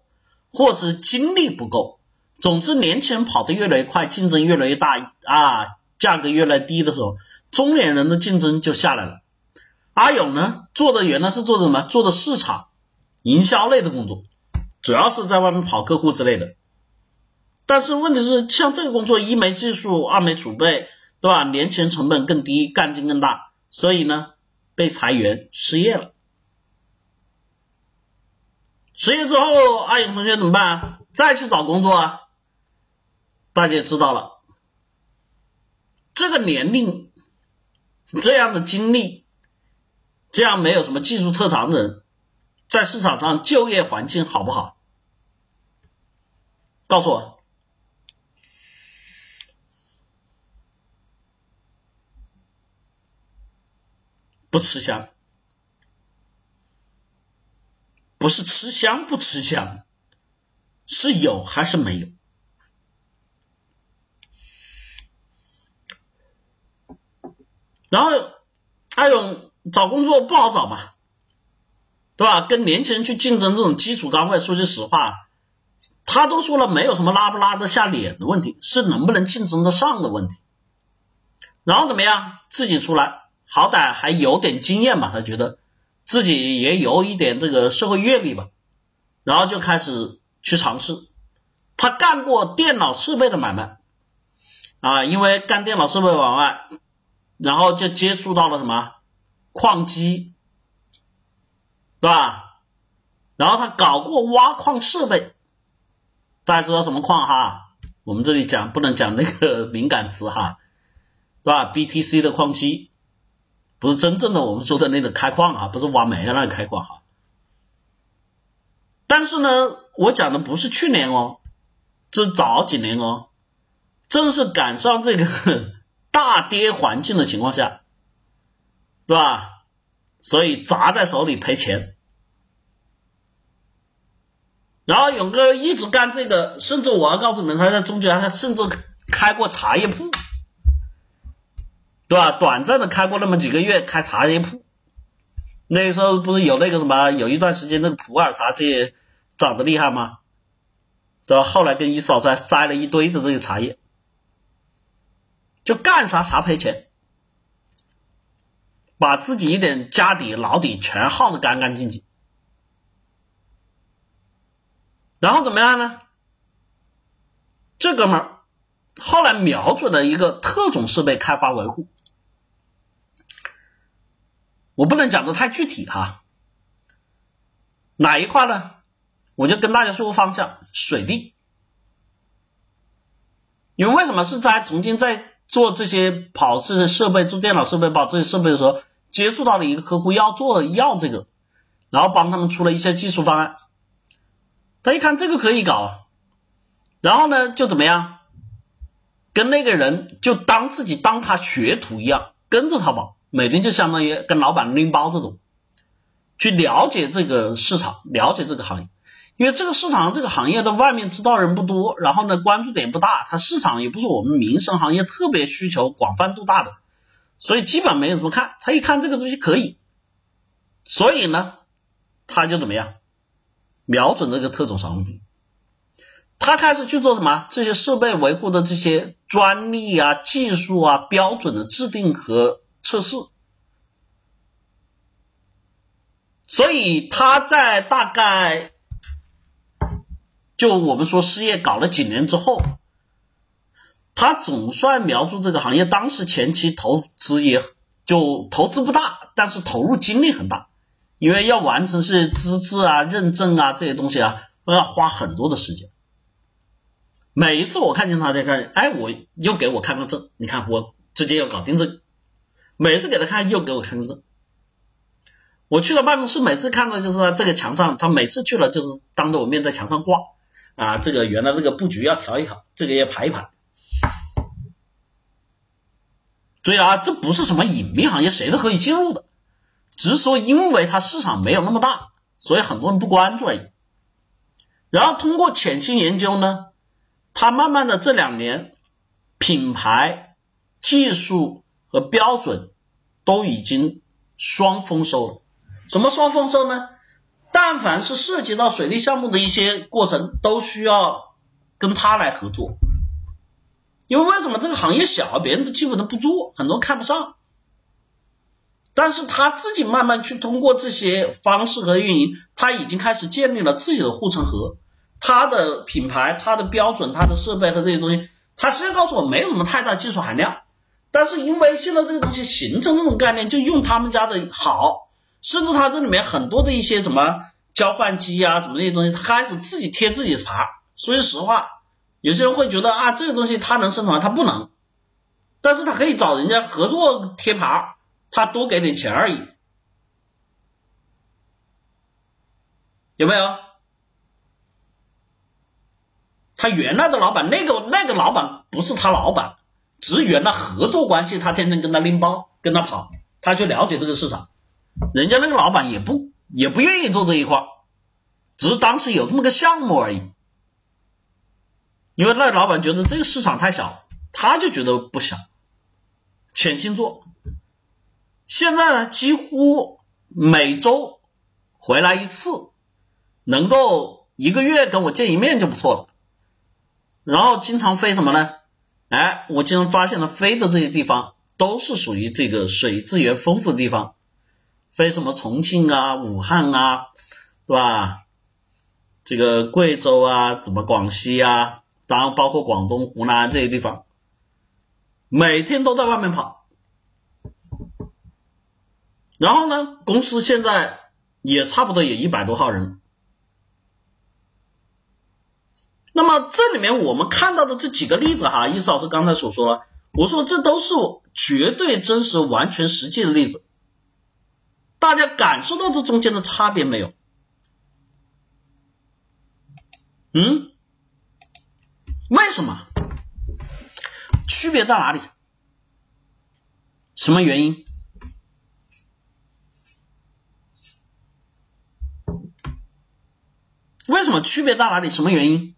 或是精力不够，总之年轻人跑得越来越快，竞争越来越大啊，价格越来越低的时候，中年人的竞争就下来了。阿勇呢，做的原来是做什么？做的市场营销类的工作，主要是在外面跑客户之类的。但是问题是，像这个工作，一没技术，二没储备，对吧？年轻人成本更低，干劲更大，所以呢？被裁员失业了，失业之后，阿勇同学怎么办？再去找工作啊？大家知道了，这个年龄、这样的经历、这样没有什么技术特长的人，在市场上就业环境好不好？告诉我。不吃香，不是吃香不吃香，是有还是没有？然后阿勇找工作不好找嘛，对吧？跟年轻人去竞争这种基础岗位，说句实话，他都说了，没有什么拉不拉得下脸的问题，是能不能竞争得上的问题。然后怎么样？自己出来。好歹还有点经验吧，他觉得自己也有一点这个社会阅历吧，然后就开始去尝试。他干过电脑设备的买卖啊，因为干电脑设备买卖，然后就接触到了什么矿机，对吧？然后他搞过挖矿设备，大家知道什么矿哈？我们这里讲不能讲那个敏感词哈，对吧？BTC 的矿机不是真正的我们说的那个开矿啊，不是挖煤的那个开矿哈。但是呢，我讲的不是去年哦，这是早几年哦，正是赶上这个 [LAUGHS] 大跌环境的情况下，对吧？所以砸在手里赔钱。然后勇哥一直干这个，甚至我要告诉你们，他在中间他甚至开过茶叶铺，对吧？短暂的开过那么几个月开茶叶铺，那时候不是有那个什么，有一段时间那个普洱茶这涨得厉害吗？对吧？后来跟一嫂子还塞了一堆的这个茶叶，就干啥啥赔钱，把自己一点家底老底全耗得干干净净。然后怎么样呢？这哥们儿后来瞄准了一个特种设备开发维护，我不能讲的太具体哈。哪一块呢？我就跟大家说个方向：水利。因为为什么是在曾经在做这些跑这些设备、做电脑设备、跑这些设备的时候，接触到了一个客户要做要这个，然后帮他们出了一些技术方案。他一看这个可以搞，然后呢就怎么样，跟那个人就当自己当他学徒一样，跟着他跑，每天就相当于跟老板拎包这种，去了解这个市场，了解这个行业，因为这个市场这个行业的外面知道人不多，然后呢关注点不大，它市场也不是我们民生行业特别需求广泛度大的，所以基本没有怎么看，他一看这个东西可以，所以呢他就怎么样。瞄准这个特种商品，他开始去做什么？这些设备维护的这些专利啊、技术啊、标准的制定和测试。所以他在大概就我们说事业搞了几年之后，他总算瞄住这个行业。当时前期投资也就投资不大，但是投入精力很大。因为要完成是资质啊、认证啊这些东西啊，都要花很多的时间。每一次我看见他在看，哎，我又给我看个证，你看我直接要搞定这个。每次给他看，又给我看个证。我去了办公室，每次看到就是说这个墙上，他每次去了就是当着我面在墙上挂啊，这个原来这个布局要调一调，这个要排一排。所以啊，这不是什么隐秘行业，谁都可以进入的。只是说，因为它市场没有那么大，所以很多人不关注而已。然后通过潜心研究呢，它慢慢的这两年，品牌、技术和标准都已经双丰收了。什么双丰收呢？但凡是涉及到水利项目的一些过程，都需要跟他来合作。因为为什么这个行业小，别人都基本都不做，很多看不上。但是他自己慢慢去通过这些方式和运营，他已经开始建立了自己的护城河。他的品牌、他的标准、他的设备和这些东西，他实际上告诉我没有什么太大技术含量。但是因为现在这个东西形成这种概念，就用他们家的好，甚至他这里面很多的一些什么交换机啊，什么那些东西，他开始自己贴自己的牌。说句实话，有些人会觉得啊，这个东西他能生存，他不能，但是他可以找人家合作贴牌。他多给点钱而已，有没有？他原来的老板，那个那个老板不是他老板，只原来合作关系，他天天跟他拎包，跟他跑，他去了解这个市场。人家那个老板也不也不愿意做这一块，只是当时有这么个项目而已。因为那老板觉得这个市场太小，他就觉得不小，潜心做。现在呢，几乎每周回来一次，能够一个月跟我见一面就不错了。然后经常飞什么呢？哎，我经常发现了飞的这些地方都是属于这个水资源丰富的地方，飞什么重庆啊、武汉啊，对吧？这个贵州啊，什么广西啊，然后包括广东、湖南这些地方，每天都在外面跑。然后呢，公司现在也差不多也一百多号人。那么这里面我们看到的这几个例子哈，意思老师刚才所说，我说这都是绝对真实、完全实际的例子，大家感受到这中间的差别没有？嗯？为什么？区别在哪里？什么原因？为什么区别在哪里？什么原因？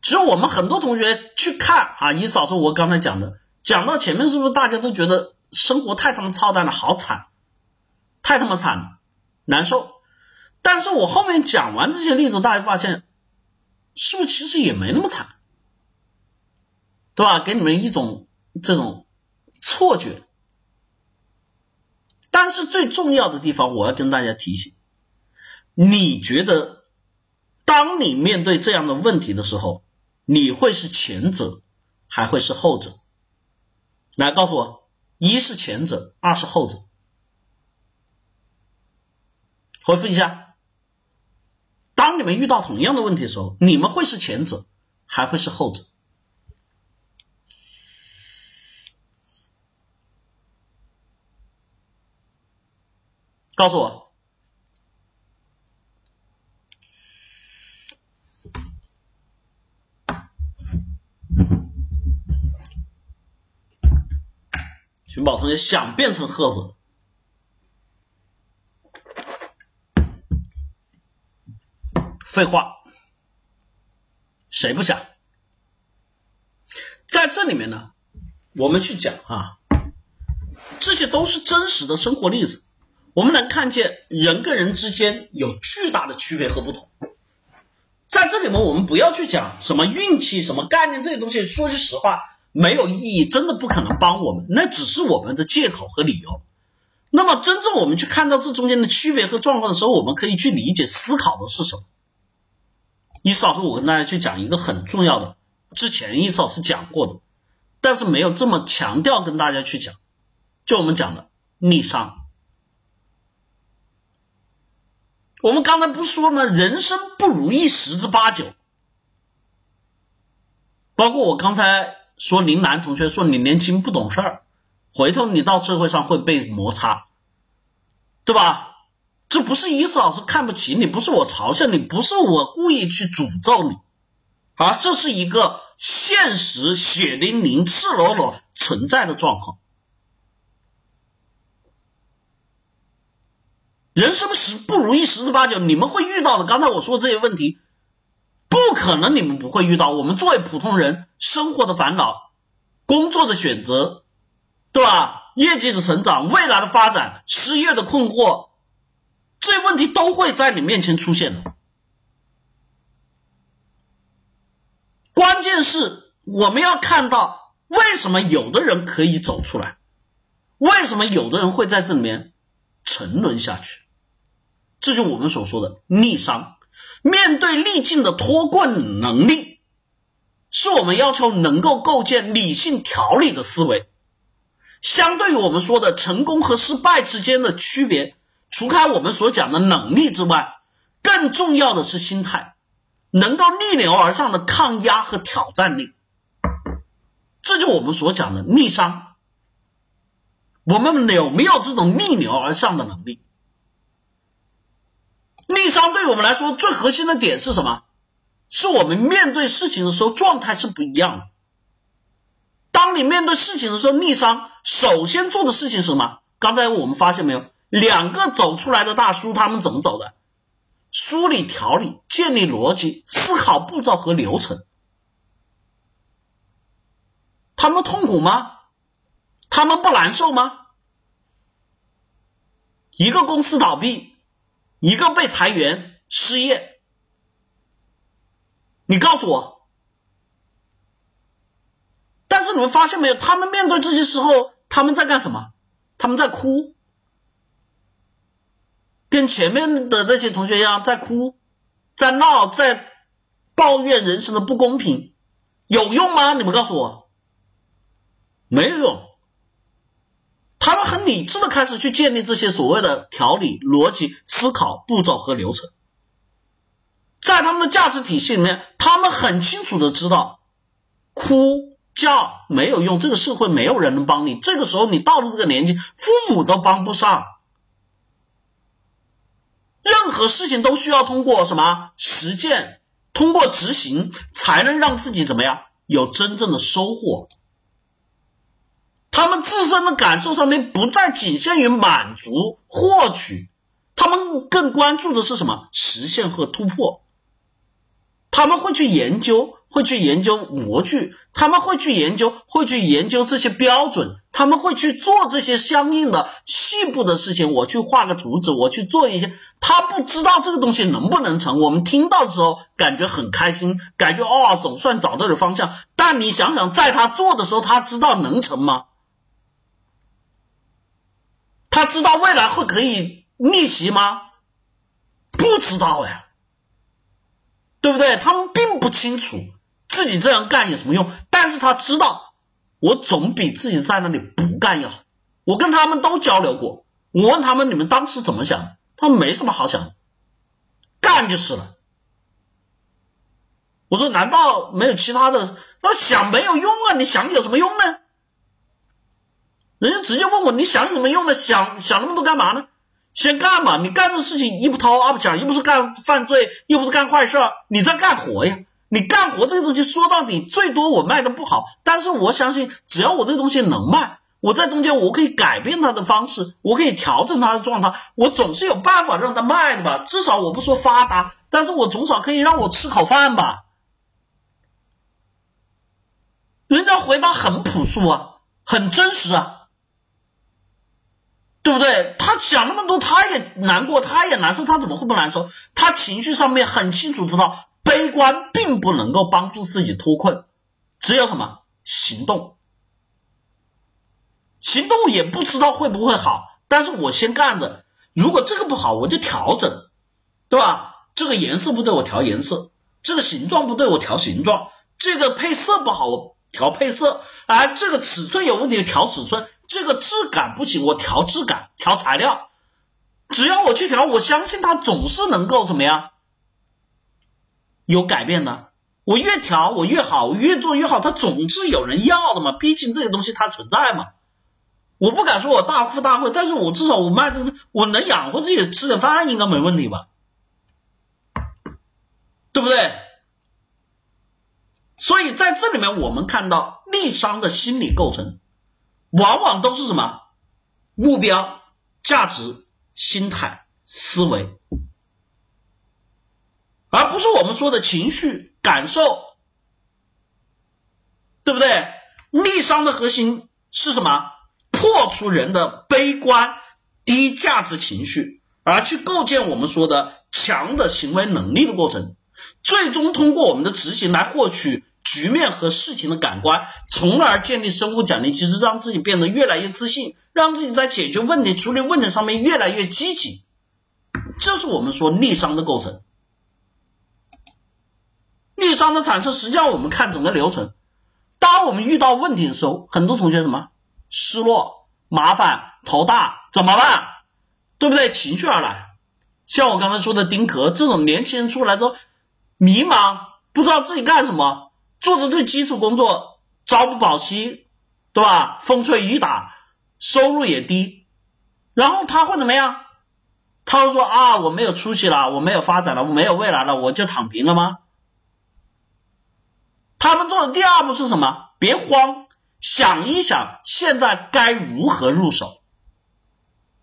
其实我们很多同学去看啊，以嫂子我刚才讲的，讲到前面是不是大家都觉得生活太他妈操蛋了，好惨，太他妈惨了，难受。但是我后面讲完这些例子，大家发现是不是其实也没那么惨，对吧？给你们一种这种错觉。但是最重要的地方，我要跟大家提醒。你觉得，当你面对这样的问题的时候，你会是前者，还会是后者？来告诉我，一是前者，二是后者。回复一下，当你们遇到同样的问题的时候，你们会是前者，还会是后者？告诉我。寻宝同学想变成鹤子，废话，谁不想？在这里面呢，我们去讲啊，这些都是真实的生活例子，我们能看见人跟人之间有巨大的区别和不同。在这里面，我们不要去讲什么运气、什么概念这些东西。说句实话。没有意义，真的不可能帮我们，那只是我们的借口和理由。那么，真正我们去看到这中间的区别和状况的时候，我们可以去理解、思考的是什么？伊思老师，我跟大家去讲一个很重要的，之前伊思老师讲过的，但是没有这么强调跟大家去讲，就我们讲的逆商。我们刚才不是说吗？人生不如意十之八九，包括我刚才。说林楠同学说你年轻不懂事儿，回头你到社会上会被摩擦，对吧？这不是意思老师看不起你，不是我嘲笑你，不是我故意去诅咒你，而这是一个现实血淋淋、赤裸裸存在的状况。人生不十不如意十之八九，你们会遇到的。刚才我说这些问题。不可能，你们不会遇到。我们作为普通人，生活的烦恼、工作的选择，对吧？业绩的成长、未来的发展、失业的困惑，这些问题都会在你面前出现的。关键是我们要看到，为什么有的人可以走出来，为什么有的人会在这里面沉沦下去？这就我们所说的逆商。面对逆境的脱困能力，是我们要求能够构建理性条理的思维。相对于我们说的成功和失败之间的区别，除开我们所讲的能力之外，更重要的是心态，能够逆流而上的抗压和挑战力。这就我们所讲的逆商。我们有没有这种逆流而上的能力？逆商对我们来说最核心的点是什么？是我们面对事情的时候状态是不一样的。当你面对事情的时候，逆商首先做的事情是什么？刚才我们发现没有，两个走出来的大叔他们怎么走的？梳理条理，建立逻辑，思考步骤和流程。他们痛苦吗？他们不难受吗？一个公司倒闭。一个被裁员失业，你告诉我。但是你们发现没有？他们面对这些时候，他们在干什么？他们在哭，跟前面的那些同学一样，在哭，在闹，在抱怨人生的不公平，有用吗？你们告诉我，没有用。他们很理智的开始去建立这些所谓的条理、逻辑、思考步骤和流程，在他们的价值体系里面，他们很清楚的知道，哭叫没有用，这个社会没有人能帮你。这个时候你到了这个年纪，父母都帮不上，任何事情都需要通过什么实践，通过执行，才能让自己怎么样有真正的收获。他们自身的感受上面不再仅限于满足获取，他们更关注的是什么？实现和突破。他们会去研究，会去研究模具，他们会去研究，会去研究这些标准，他们会去做这些相应的细部的事情。我去画个图纸，我去做一些，他不知道这个东西能不能成。我们听到的时候感觉很开心，感觉哦，总算找到了方向。但你想想，在他做的时候，他知道能成吗？他知道未来会可以逆袭吗？不知道呀。对不对？他们并不清楚自己这样干有什么用，但是他知道，我总比自己在那里不干要好。我跟他们都交流过，我问他们你们当时怎么想，他们没什么好想，干就是了。我说难道没有其他的？那想没有用啊，你想有什么用呢？人家直接问我你想有什么用呢？想想那么多干嘛呢？先干嘛？你干的事情一不掏二不抢，又不是干犯罪，又不是干坏事，你在干活呀。你干活这个东西说到底，最多我卖的不好，但是我相信，只要我这个东西能卖，我在中间我可以改变它的方式，我可以调整它的状态，我总是有办法让它卖的吧。至少我不说发达，但是我总少可以让我吃口饭吧。人家回答很朴素啊，很真实啊。对不对？他想那么多，他也难过，他也难受，他怎么会不难受？他情绪上面很清楚知道，悲观并不能够帮助自己脱困，只有什么行动，行动也不知道会不会好，但是我先干着，如果这个不好，我就调整，对吧？这个颜色不对，我调颜色；这个形状不对，我调形状；这个配色不好，我调配色。而这个尺寸有问题，调尺寸；这个质感不行，我调质感，调材料。只要我去调，我相信它总是能够怎么样有改变的。我越调我越好，我越做越好，它总是有人要的嘛。毕竟这个东西它存在嘛。我不敢说我大富大贵，但是我至少我卖的我能养活自己吃点饭，应该没问题吧？对不对？所以在这里面，我们看到利商的心理构成，往往都是什么目标、价值、心态、思维，而不是我们说的情绪感受，对不对？逆商的核心是什么？破除人的悲观、低价值情绪，而去构建我们说的强的行为能力的过程，最终通过我们的执行来获取。局面和事情的感官，从而建立生物奖励机制，让自己变得越来越自信，让自己在解决问题、处理问题上面越来越积极。这是我们说逆商的构成。逆商的产生，实际上我们看整个流程。当我们遇到问题的时候，很多同学什么失落、麻烦、头大，怎么办？对不对？情绪而来。像我刚才说的丁壳这种年轻人出来之后，迷茫，不知道自己干什么。做的最基础工作，朝不保夕，对吧？风吹雨打，收入也低，然后他会怎么样？他会说啊，我没有出息了，我没有发展了，我没有未来了，我就躺平了吗？他们做的第二步是什么？别慌，想一想现在该如何入手，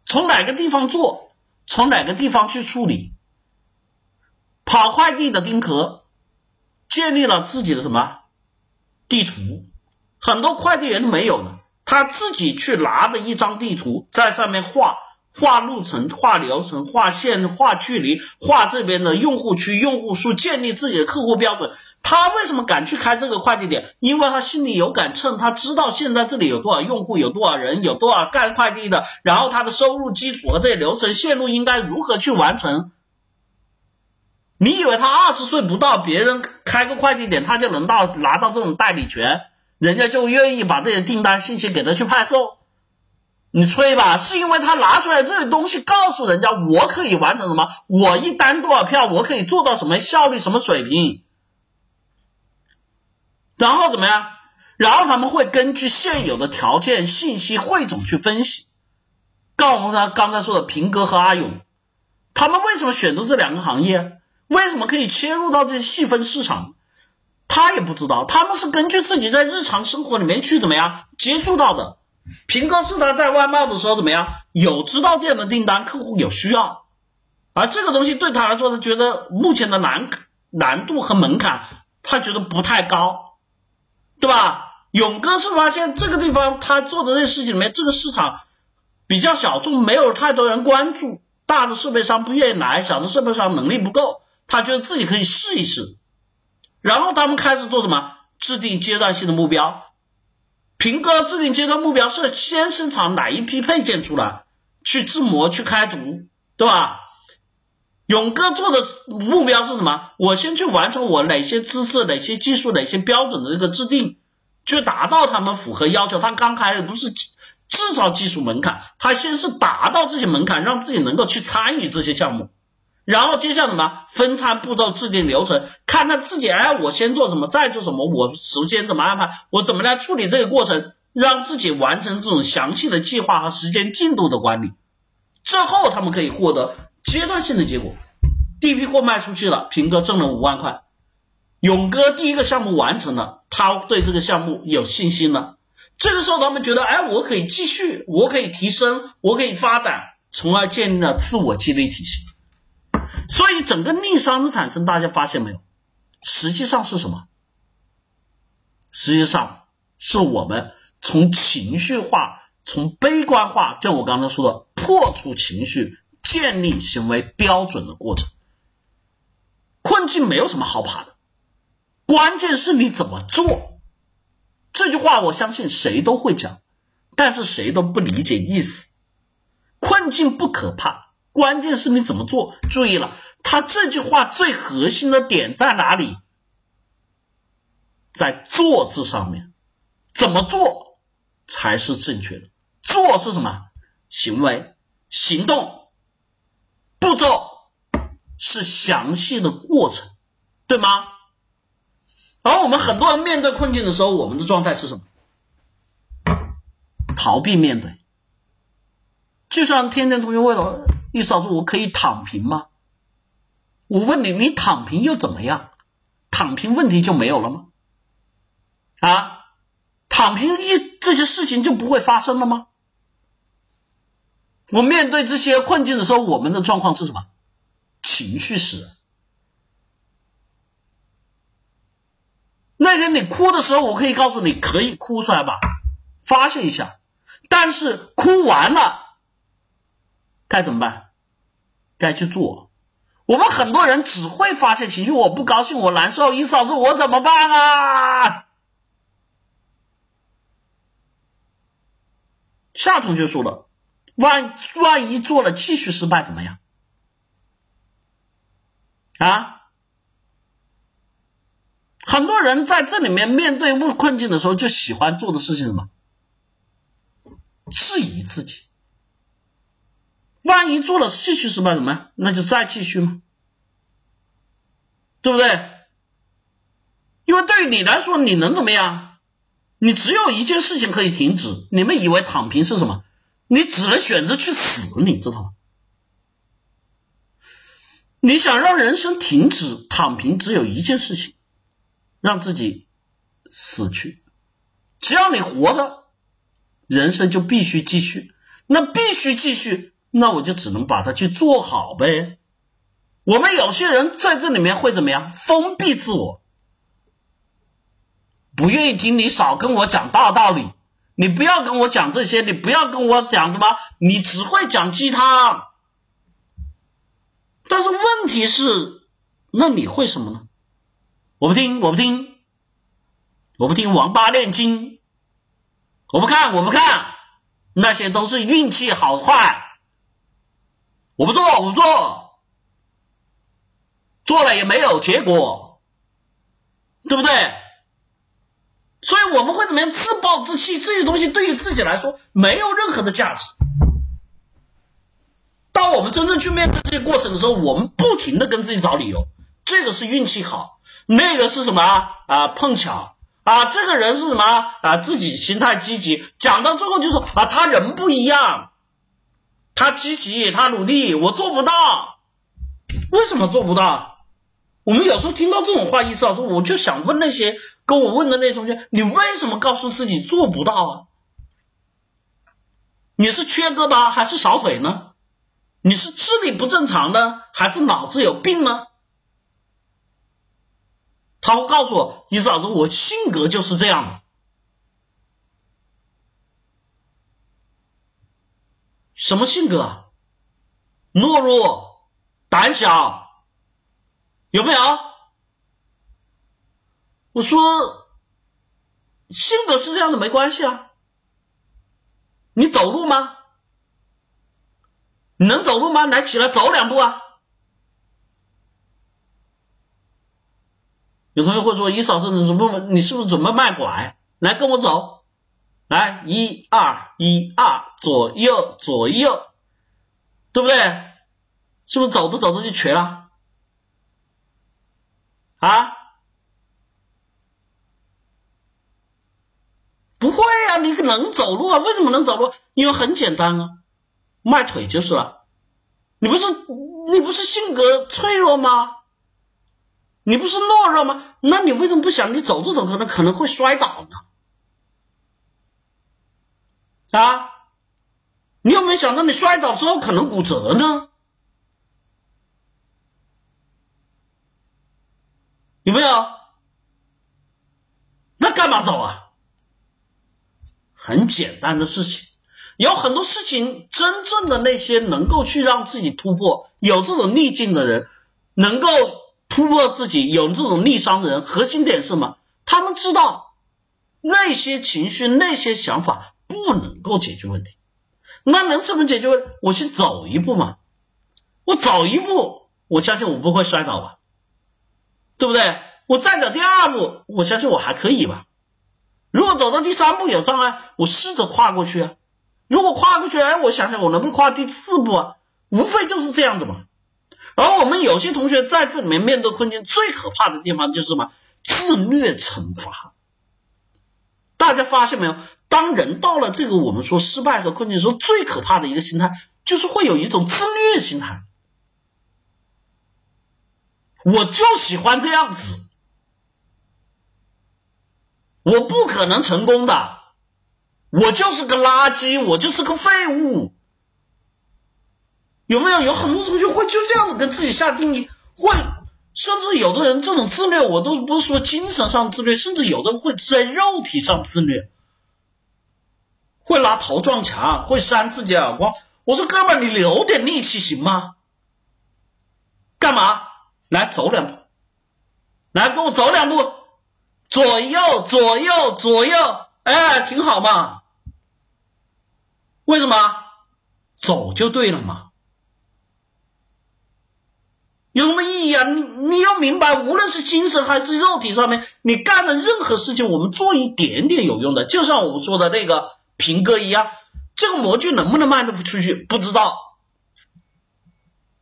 从哪个地方做，从哪个地方去处理？跑快递的丁壳。建立了自己的什么地图？很多快递员都没有的，他自己去拿着一张地图，在上面画画路程、画流程、画线、画距离、画这边的用户区、用户数，建立自己的客户标准。他为什么敢去开这个快递点？因为他心里有杆秤，他知道现在这里有多少用户，有多少人，有多少干快递的，然后他的收入基础和这些流程线路应该如何去完成。你以为他二十岁不到，别人开个快递点，他就能到拿到这种代理权，人家就愿意把这些订单信息给他去派送？你吹吧，是因为他拿出来这些东西告诉人家，我可以完成什么，我一单多少票，我可以做到什么效率、什么水平，然后怎么样？然后他们会根据现有的条件、信息汇总去分析。告诉我们他刚才说的平哥和阿勇，他们为什么选择这两个行业？为什么可以切入到这些细分市场？他也不知道，他们是根据自己在日常生活里面去怎么样接触到的。平哥是他在外贸的时候怎么样？有知道这样的订单，客户有需要，而这个东西对他来说，他觉得目前的难难度和门槛，他觉得不太高，对吧？勇哥是发现这个地方他做的这些事情里面，这个市场比较小众，没有太多人关注，大的设备商不愿意来，小的设备商能力不够，他觉得自己可以试一试，然后他们开始做什么？制定阶段性的目标。平哥制定阶段目标是先生产哪一批配件出来，去制模去开图，对吧？勇哥做的目标是什么？我先去完成我哪些知识、哪些技术、哪些标准的这个制定，去达到他们符合要求。他刚开始不是制造技术门槛，他先是达到这些门槛，让自己能够去参与这些项目。然后接下来什么分餐步骤制定流程，看看自己哎，我先做什么，再做什么，我时间怎么安排，我怎么来处理这个过程，让自己完成这种详细的计划和时间进度的管理。之后他们可以获得阶段性的结果。第一批货卖出去了，平哥挣了五万块，勇哥第一个项目完成了，他对这个项目有信心了。这个时候他们觉得哎，我可以继续，我可以提升，我可以发展，从而建立了自我激励体系。所以整个逆商的产生，大家发现没有？实际上是什么？实际上是我们从情绪化、从悲观化，就我刚才说的破除情绪、建立行为标准的过程。困境没有什么好怕的，关键是你怎么做。这句话我相信谁都会讲，但是谁都不理解意思。困境不可怕。关键是你怎么做？注意了，他这句话最核心的点在哪里？在“做”字上面，怎么做才是正确的？做是什么？行为、行动、步骤是详细的过程，对吗？而我们很多人面对困境的时候，我们的状态是什么？逃避面对。就像天天同学问了。你嫂子，我可以躺平吗？我问你，你躺平又怎么样？躺平问题就没有了吗？啊，躺平一这些事情就不会发生了吗？我面对这些困境的时候，我们的状况是什么？情绪使。那天你哭的时候，我可以告诉你，可以哭出来吧，发泄一下。但是哭完了。该怎么办？该去做。我们很多人只会发泄情绪，我不高兴，我难受，一嫂子我怎么办啊？夏同学说了，万万一做了继续失败怎么样？啊？很多人在这里面面对困困境的时候，就喜欢做的事情什么？质疑自己。万一做了继续失败怎么样？那就再继续吗？对不对？因为对于你来说，你能怎么样？你只有一件事情可以停止。你们以为躺平是什么？你只能选择去死，你知道吗？你想让人生停止躺平，只有一件事情，让自己死去。只要你活着，人生就必须继续。那必须继续。那我就只能把它去做好呗。我们有些人在这里面会怎么样？封闭自我，不愿意听你少跟我讲大道理，你不要跟我讲这些，你不要跟我讲什么，你只会讲鸡汤。但是问题是，那你会什么呢？我不听，我不听，我不听王八念经，我不看，我不看，那些都是运气好坏。我不做，我不做，做了也没有结果，对不对？所以我们会怎么样？自暴自弃，这些东西对于自己来说没有任何的价值。当我们真正去面对这些过程的时候，我们不停的跟自己找理由，这个是运气好，那个是什么啊？碰巧啊，这个人是什么啊？自己心态积极，讲到最后就说啊，他人不一样，他积极，他努力，我做不到，为什么做不到？我们有时候听到这种话，意思啊，说我就想问那些跟我问的那些同学，你为什么告诉自己做不到啊？你是缺胳膊还是少腿呢？你是智力不正常呢，还是脑子有病呢？他会告诉我，意思啊，说我性格就是这样的，什么性格？懦弱、胆小。有没有？我说性格是这样的，没关系啊。你走路吗？你能走路吗？来，起来走两步啊。有同学会说：“一嫂子，你怎么？你是不是准备卖拐？来，跟我走。来，一二一二，左右左右，对不对？是不是走着走着就瘸了？”啊，不会呀，你能走路啊？为什么能走路？因为很简单啊，迈腿就是了。你不是你不是性格脆弱吗？你不是懦弱吗？那你为什么不想你走着走可能可能会摔倒呢？啊，你有没有想到你摔倒之后可能骨折呢？有没有？那干嘛走啊？很简单的事情，有很多事情，真正的那些能够去让自己突破、有这种逆境的人，能够突破自己、有这种逆商的人，核心点是什么？他们知道那些情绪、那些想法不能够解决问题。那能怎么解决？我先走一步嘛。我走一步，我相信我不会摔倒吧。对不对？我再走第二步，我相信我还可以吧。如果走到第三步有障碍，我试着跨过去啊。如果跨过去，哎，我想想我能不能跨第四步啊？无非就是这样子嘛。而我们有些同学在这里面面对困境，最可怕的地方就是什么？自虐惩罚。大家发现没有？当人到了这个我们说失败和困境的时候，最可怕的一个心态就是会有一种自虐心态。我就喜欢这样子，我不可能成功的，我就是个垃圾，我就是个废物，有没有？有很多同学会就这样子跟自己下定义，会，甚至有的人这种自虐，我都不是说精神上自虐，甚至有的人会在肉体上自虐，会拿头撞墙，会扇自己耳光。我说哥们，你留点力气行吗？干嘛？来走两步，来跟我走两步，左右左右左右，哎，挺好嘛。为什么？走就对了嘛。有什么意义啊？你你要明白，无论是精神还是肉体上面，你干的任何事情，我们做一点点有用的，就像我们说的那个平哥一样，这个模具能不能卖得出去，不知道。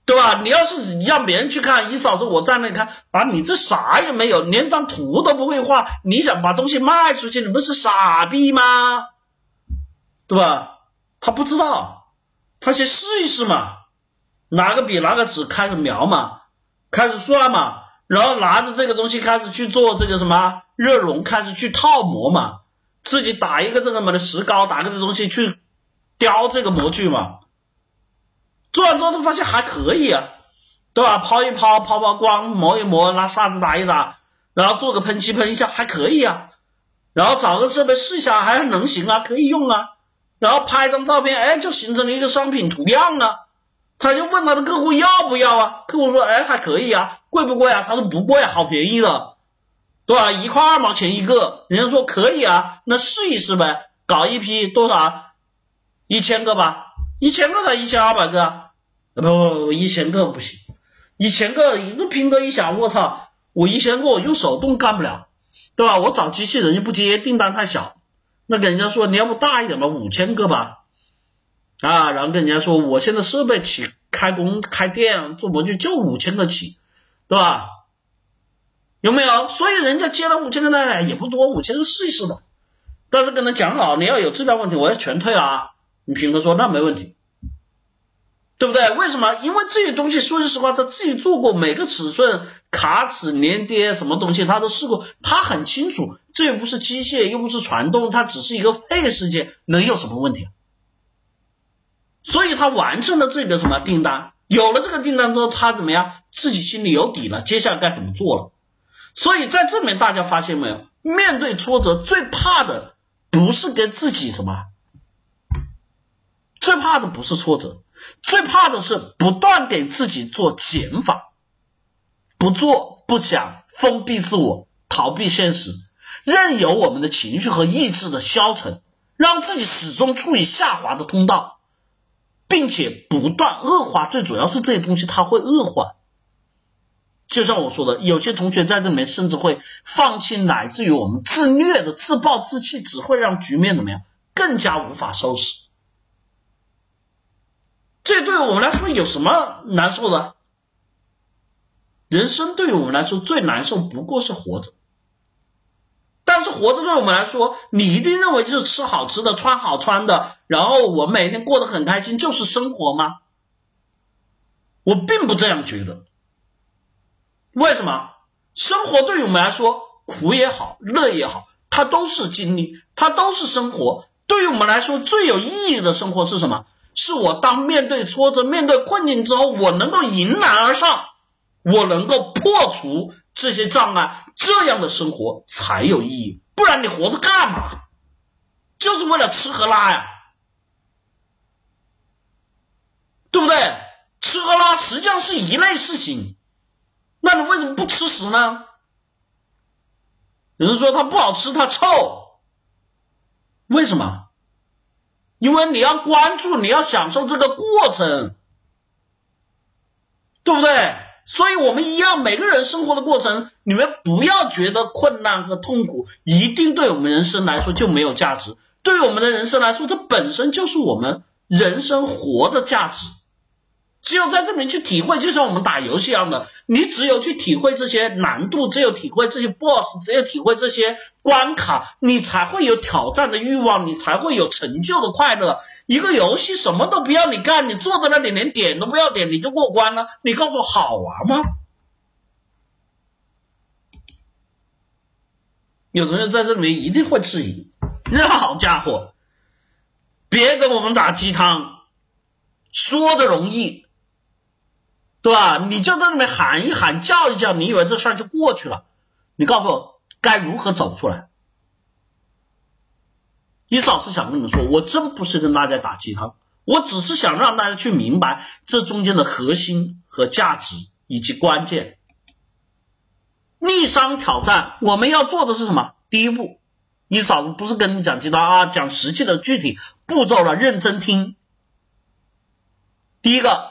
对吧？你要是让别人去看，一嫂子我在那里看，啊，你这啥也没有，连张图都不会画，你想把东西卖出去，你不是傻逼吗？对吧？他不知道，他先试一试嘛，拿个笔拿个纸开始描嘛，开始算嘛，然后拿着这个东西开始去做这个什么热熔，开始去套模嘛，自己打一个这个什么的石膏，打个这东西去雕这个模具嘛。做完之后，他发现还可以啊，对吧？抛一抛，抛抛光，磨一磨，拿砂纸打一打，然后做个喷漆喷一下，还可以啊。然后找个设备试一下，还能行啊，可以用啊。然后拍张照片，哎，就形成了一个商品图样啊。他就问他的客户要不要啊？客户说，哎，还可以啊，贵不贵啊？他说不贵，好便宜的，对吧？一块二毛钱一个。人家说可以啊，那试一试呗，搞一批多少？一千个吧。一千个才一千二百个，不不不，一千个不行，一千个那拼哥一想，我操，我一千个我用手动干不了，对吧？我找机器人又不接，订单太小，那跟人家说你要不大一点吧，五千个吧，啊，然后跟人家说我现在设备起开工开店做模具就五千个起，对吧？有没有？所以人家接了五千个呢，也不多，五千个试一试吧。但是跟他讲好，你要有质量问题，我要全退啊。你平哥说那没问题。对不对？为什么？因为这些东西，说句实话，他自己做过，每个尺寸、卡尺、连接什么东西，他都试过，他很清楚。这又不是机械，又不是传动，它只是一个配饰件，能有什么问题？所以他完成了这个什么订单，有了这个订单之后，他怎么样？自己心里有底了，接下来该怎么做了？所以在这里面，大家发现没有？面对挫折，最怕的不是跟自己什么，最怕的不是挫折。最怕的是不断给自己做减法，不做不想，封闭自我，逃避现实，任由我们的情绪和意志的消沉，让自己始终处于下滑的通道，并且不断恶化。最主要是这些东西它会恶化。就像我说的，有些同学在这里面甚至会放弃，乃至于我们自虐的自暴自弃，只会让局面怎么样更加无法收拾。这对我们来说有什么难受的？人生对于我们来说最难受不过是活着，但是活着对我们来说，你一定认为就是吃好吃的、穿好穿的，然后我每天过得很开心就是生活吗？我并不这样觉得。为什么？生活对于我们来说，苦也好，乐也好，它都是经历，它都是生活。对于我们来说，最有意义的生活是什么？是我当面对挫折、面对困境之后，我能够迎难而上，我能够破除这些障碍，这样的生活才有意义。不然你活着干嘛？就是为了吃喝拉呀，对不对？吃喝拉实际上是一类事情，那你为什么不吃屎呢？有人说它不好吃，它臭，为什么？因为你要关注，你要享受这个过程，对不对？所以我们一样，每个人生活的过程，你们不要觉得困难和痛苦一定对我们人生来说就没有价值。对我们的人生来说，这本身就是我们人生活的价值。只有在这里去体会，就像我们打游戏一样的，你只有去体会这些难度，只有体会这些 BOSS，只有体会这些关卡，你才会有挑战的欲望，你才会有成就的快乐。一个游戏什么都不要你干，你坐在那里连点都不要点，你就过关了，你告诉我好玩吗？有同学在这里面一定会质疑，那好家伙，别跟我们打鸡汤，说的容易。对吧？你就在里面喊一喊、叫一叫，你以为这事儿就过去了？你告诉我该如何走出来？伊老师想跟你们说，我真不是跟大家打鸡汤，我只是想让大家去明白这中间的核心和价值以及关键。逆商挑战，我们要做的是什么？第一步，伊嫂子不是跟你讲鸡汤啊，讲实际的具体步骤了，认真听。第一个。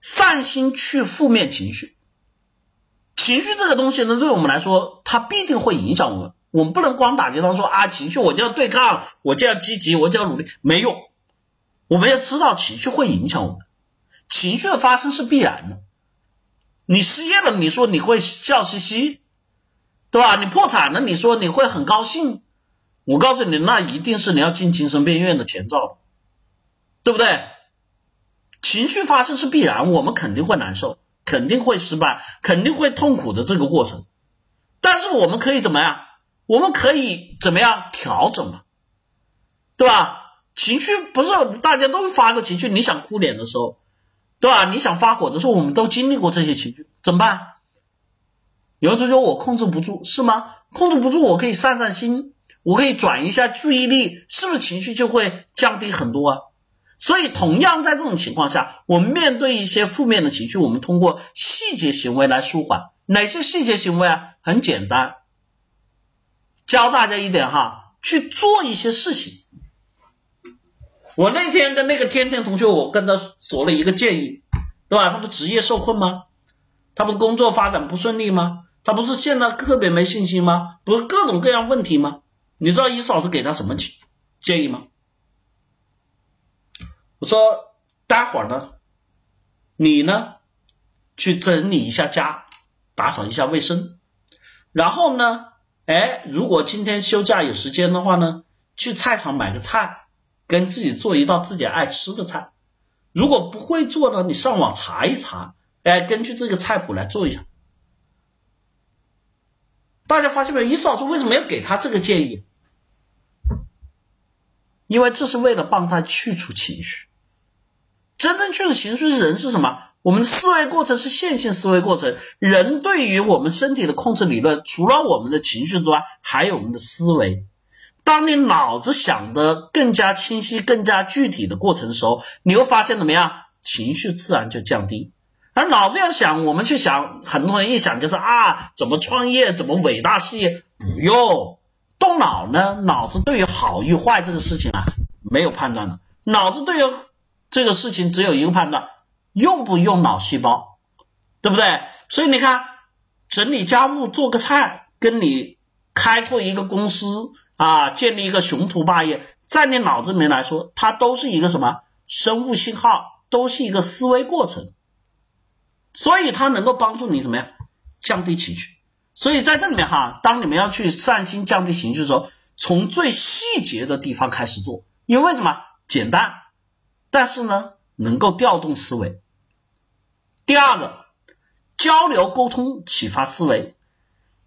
善心去负面情绪，情绪这个东西呢，对我们来说，它必定会影响我们。我们不能光打鸡汤说啊，情绪我就要对抗，我就要积极，我就要努力，没用。我们要知道情绪会影响我们，情绪的发生是必然的。你失业了，你说你会笑嘻嘻，对吧？你破产了，你说你会很高兴。我告诉你，那一定是你要进精神病院的前兆，对不对？情绪发生是必然，我们肯定会难受，肯定会失败，肯定会痛苦的这个过程。但是我们可以怎么样？我们可以怎么样调整嘛？对吧？情绪不是大家都发个情绪，你想哭脸的时候，对吧？你想发火的时候，我们都经历过这些情绪，怎么办？有人说我控制不住，是吗？控制不住，我可以散散心，我可以转移一下注意力，是不是情绪就会降低很多啊？所以，同样在这种情况下，我们面对一些负面的情绪，我们通过细节行为来舒缓。哪些细节行为啊？很简单，教大家一点哈，去做一些事情。我那天跟那个天天同学，我跟他说了一个建议，对吧？他不职业受困吗？他不是工作发展不顺利吗？他不是现在特别没信心吗？不是各种各样问题吗？你知道伊老师给他什么建建议吗？我说待会儿呢，你呢去整理一下家，打扫一下卫生，然后呢，哎，如果今天休假有时间的话呢，去菜场买个菜，跟自己做一道自己爱吃的菜。如果不会做呢，你上网查一查，哎，根据这个菜谱来做一下。大家发现没有？伊老师为什么要给他这个建议？因为这是为了帮他去除情绪。真正去除情绪是人是什么？我们的思维过程是线性思维过程。人对于我们身体的控制理论，除了我们的情绪之外，还有我们的思维。当你脑子想的更加清晰、更加具体的过程的时候，你会发现怎么样？情绪自然就降低。而脑子要想，我们去想，很多人一想就是啊，怎么创业，怎么伟大事业，不用动脑呢？脑子对于好与坏这个事情啊，没有判断的。脑子对于这个事情只有一个判断，用不用脑细胞，对不对？所以你看，整理家务、做个菜，跟你开拓一个公司啊，建立一个雄图霸业，在你脑子里面来说，它都是一个什么生物信号，都是一个思维过程。所以它能够帮助你怎么样降低情绪？所以在这里面哈，当你们要去善心降低情绪的时候，从最细节的地方开始做，因为什么？简单，但是呢，能够调动思维。第二个，交流沟通启发思维。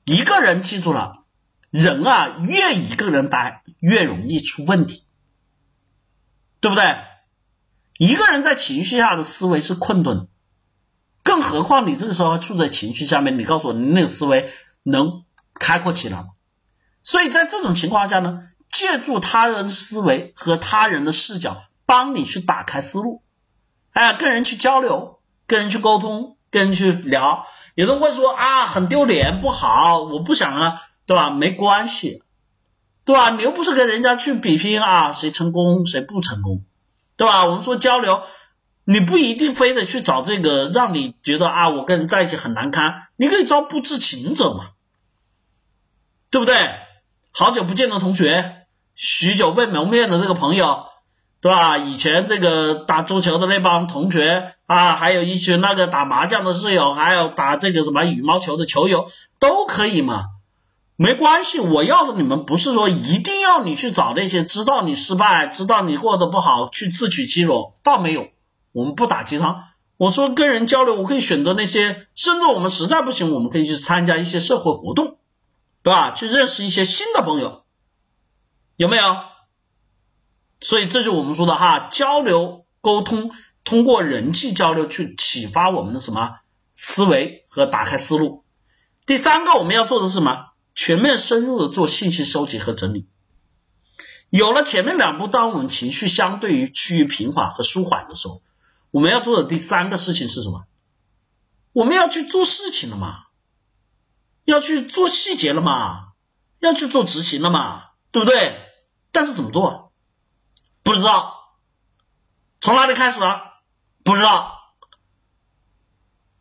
一个人记住了，人啊，越一个人待越容易出问题，对不对？一个人在情绪下的思维是困顿。更何况你这个时候处在情绪下面，你告诉我你那个思维能开阔起来吗？所以在这种情况下呢，借助他人思维和他人的视角，帮你去打开思路，哎，跟人去交流，跟人去沟通，跟人去聊。有人会说啊，很丢脸，不好，我不想啊，对吧？没关系，对吧？你又不是跟人家去比拼啊，谁成功谁不成功，对吧？我们说交流。你不一定非得去找这个让你觉得啊，我跟人在一起很难堪。你可以招不知情者嘛，对不对？好久不见的同学，许久未谋面的这个朋友，对吧？以前这个打桌球的那帮同学啊，还有一群那个打麻将的室友，还有打这个什么羽毛球的球友，都可以嘛，没关系。我要的你们不是说一定要你去找那些知道你失败、知道你过得不好去自取其辱，倒没有。我们不打鸡汤，我说跟人交流，我可以选择那些，甚至我们实在不行，我们可以去参加一些社会活动，对吧？去认识一些新的朋友，有没有？所以这就我们说的哈，交流沟通，通过人际交流去启发我们的什么思维和打开思路。第三个我们要做的是什么？全面深入的做信息收集和整理。有了前面两步，当我们情绪相对于趋于平缓和舒缓的时候。我们要做的第三个事情是什么？我们要去做事情了嘛？要去做细节了嘛？要去做执行了嘛？对不对？但是怎么做？不知道。从哪里开始？不知道。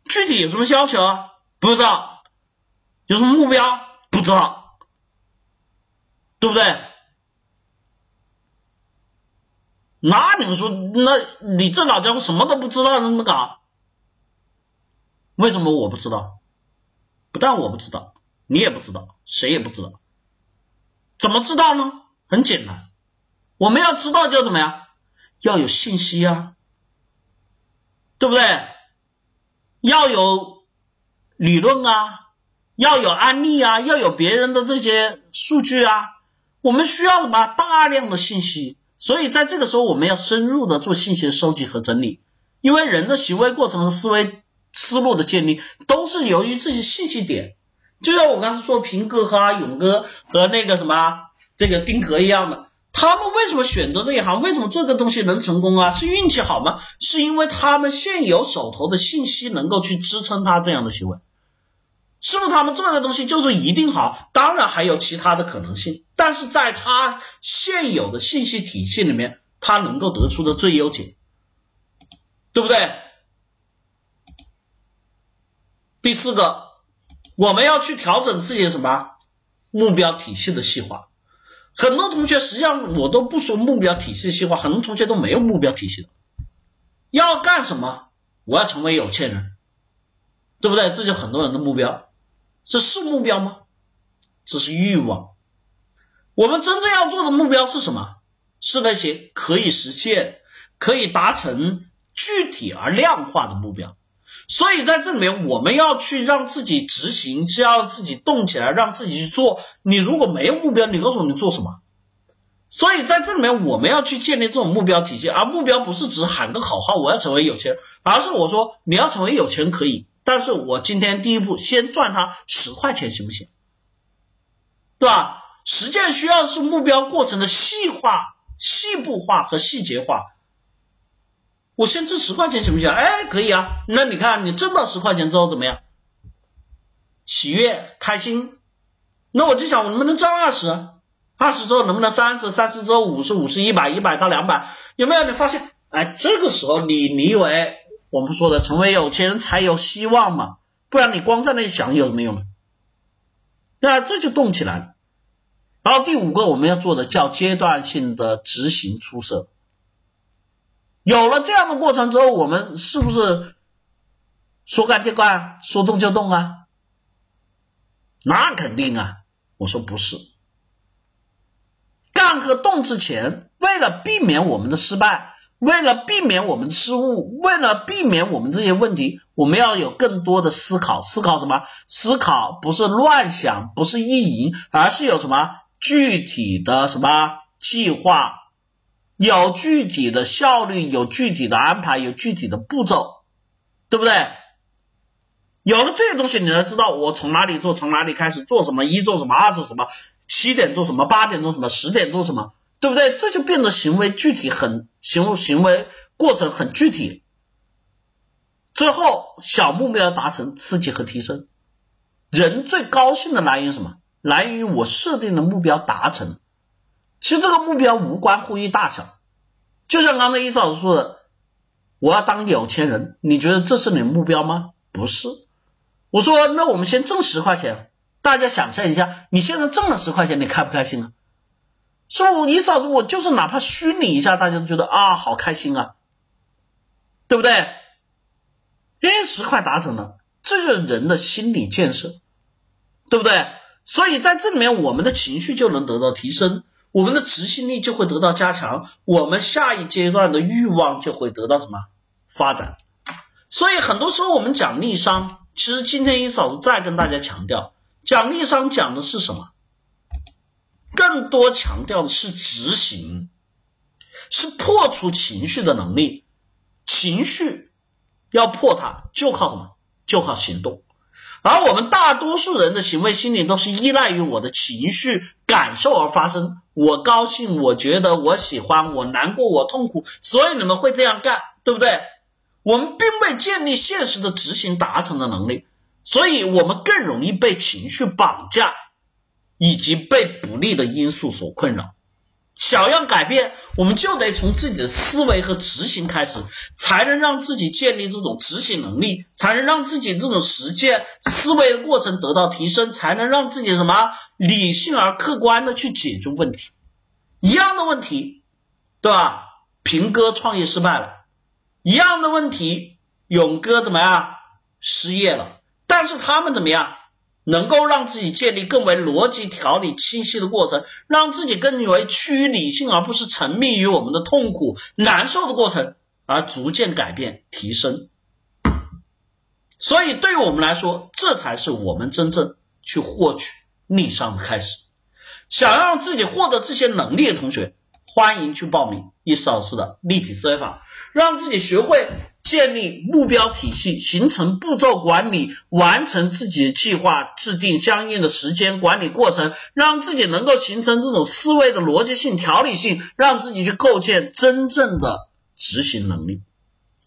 具体有什么要求？不知道。有什么目标？不知道。对不对？那你们说，那你这老家伙什么都不知道，怎么搞？为什么我不知道？不但我不知道，你也不知道，谁也不知道。怎么知道呢？很简单，我们要知道就怎么样？要有信息啊，对不对？要有理论啊，要有案例啊，要有别人的这些数据啊。我们需要什么？大量的信息。所以在这个时候，我们要深入的做信息的收集和整理，因为人的行为过程和思维思路的建立，都是由于这些信息点。就像我刚才说平哥和勇哥和那个什么这个丁格一样的，他们为什么选择这一行？为什么这个东西能成功啊？是运气好吗？是因为他们现有手头的信息能够去支撑他这样的行为。是不是他们做的东西就是一定好？当然还有其他的可能性，但是在他现有的信息体系里面，他能够得出的最优解，对不对？第四个，我们要去调整自己的什么目标体系的细化。很多同学实际上我都不说目标体系细化，很多同学都没有目标体系的。要干什么？我要成为有钱人，对不对？这就很多人的目标，这是目标吗？这是欲望。我们真正要做的目标是什么？是那些可以实现、可以达成、具体而量化的目标。所以在这里面，我们要去让自己执行，是要自己动起来，让自己去做。你如果没有目标，你告诉我你做什么？所以在这里面，我们要去建立这种目标体系，而目标不是只喊个口号，我要成为有钱人，而是我说你要成为有钱可以，但是我今天第一步先赚他十块钱行不行？对吧？实践需要是目标过程的细化、细部化和细节化。我先挣十块钱行不行？哎，可以啊。那你看，你挣到十块钱之后怎么样？喜悦、开心。那我就想，我能不能挣二十？二十之后能不能三十？三十之后五十？五十一百？一百到两百？有没有？你发现？哎，这个时候你你以为我们说的成为有钱人才有希望嘛？不然你光在那里想有没有嘛？对啊，这就动起来了。然后第五个我们要做的叫阶段性的执行出色。有了这样的过程之后，我们是不是说干就干，说动就动啊？那肯定啊！我说不是，干和动之前，为了避免我们的失败，为了避免我们失误，为了避免我们这些问题，我们要有更多的思考。思考什么？思考不是乱想，不是意淫，而是有什么具体的什么计划。有具体的效率，有具体的安排，有具体的步骤，对不对？有了这些东西，你才知道我从哪里做，从哪里开始做什么，一做什么，二做什么，七点做什么，八点做什么，十点做什么，对不对？这就变得行为具体，很行为行为过程很具体。最后小目标达成，刺激和提升。人最高兴的来源什么？来源于我设定的目标达成。其实这个目标无关乎于大小，就像刚才伊思老师说的，我要当有钱人，你觉得这是你的目标吗？不是。我说，那我们先挣十块钱，大家想象一下，你现在挣了十块钱，你开不开心啊？说，我你嫂子，我就是哪怕虚拟一下，大家都觉得啊，好开心啊，对不对？因为十块达成了，这就是人的心理建设，对不对？所以在这里面，我们的情绪就能得到提升。我们的执行力就会得到加强，我们下一阶段的欲望就会得到什么发展？所以很多时候我们讲逆商，其实今天一嫂子再跟大家强调，讲逆商讲的是什么？更多强调的是执行，是破除情绪的能力。情绪要破它，就靠什么？就靠行动。而我们大多数人的行为心理都是依赖于我的情绪感受而发生。我高兴，我觉得，我喜欢，我难过，我痛苦，所以你们会这样干，对不对？我们并未建立现实的执行达成的能力，所以我们更容易被情绪绑架，以及被不利的因素所困扰。想要改变，我们就得从自己的思维和执行开始，才能让自己建立这种执行能力，才能让自己这种实践思维的过程得到提升，才能让自己什么理性而客观的去解决问题。一样的问题，对吧？平哥创业失败了，一样的问题，勇哥怎么样失业了？但是他们怎么样？能够让自己建立更为逻辑条理清晰的过程，让自己更为趋于理性，而不是沉迷于我们的痛苦难受的过程，而逐渐改变提升。所以，对于我们来说，这才是我们真正去获取逆商的开始。想让自己获得这些能力的同学，欢迎去报名易思老师的立体思维法，让自己学会。建立目标体系，形成步骤管理，完成自己的计划，制定相应的时间管理过程，让自己能够形成这种思维的逻辑性、条理性，让自己去构建真正的执行能力。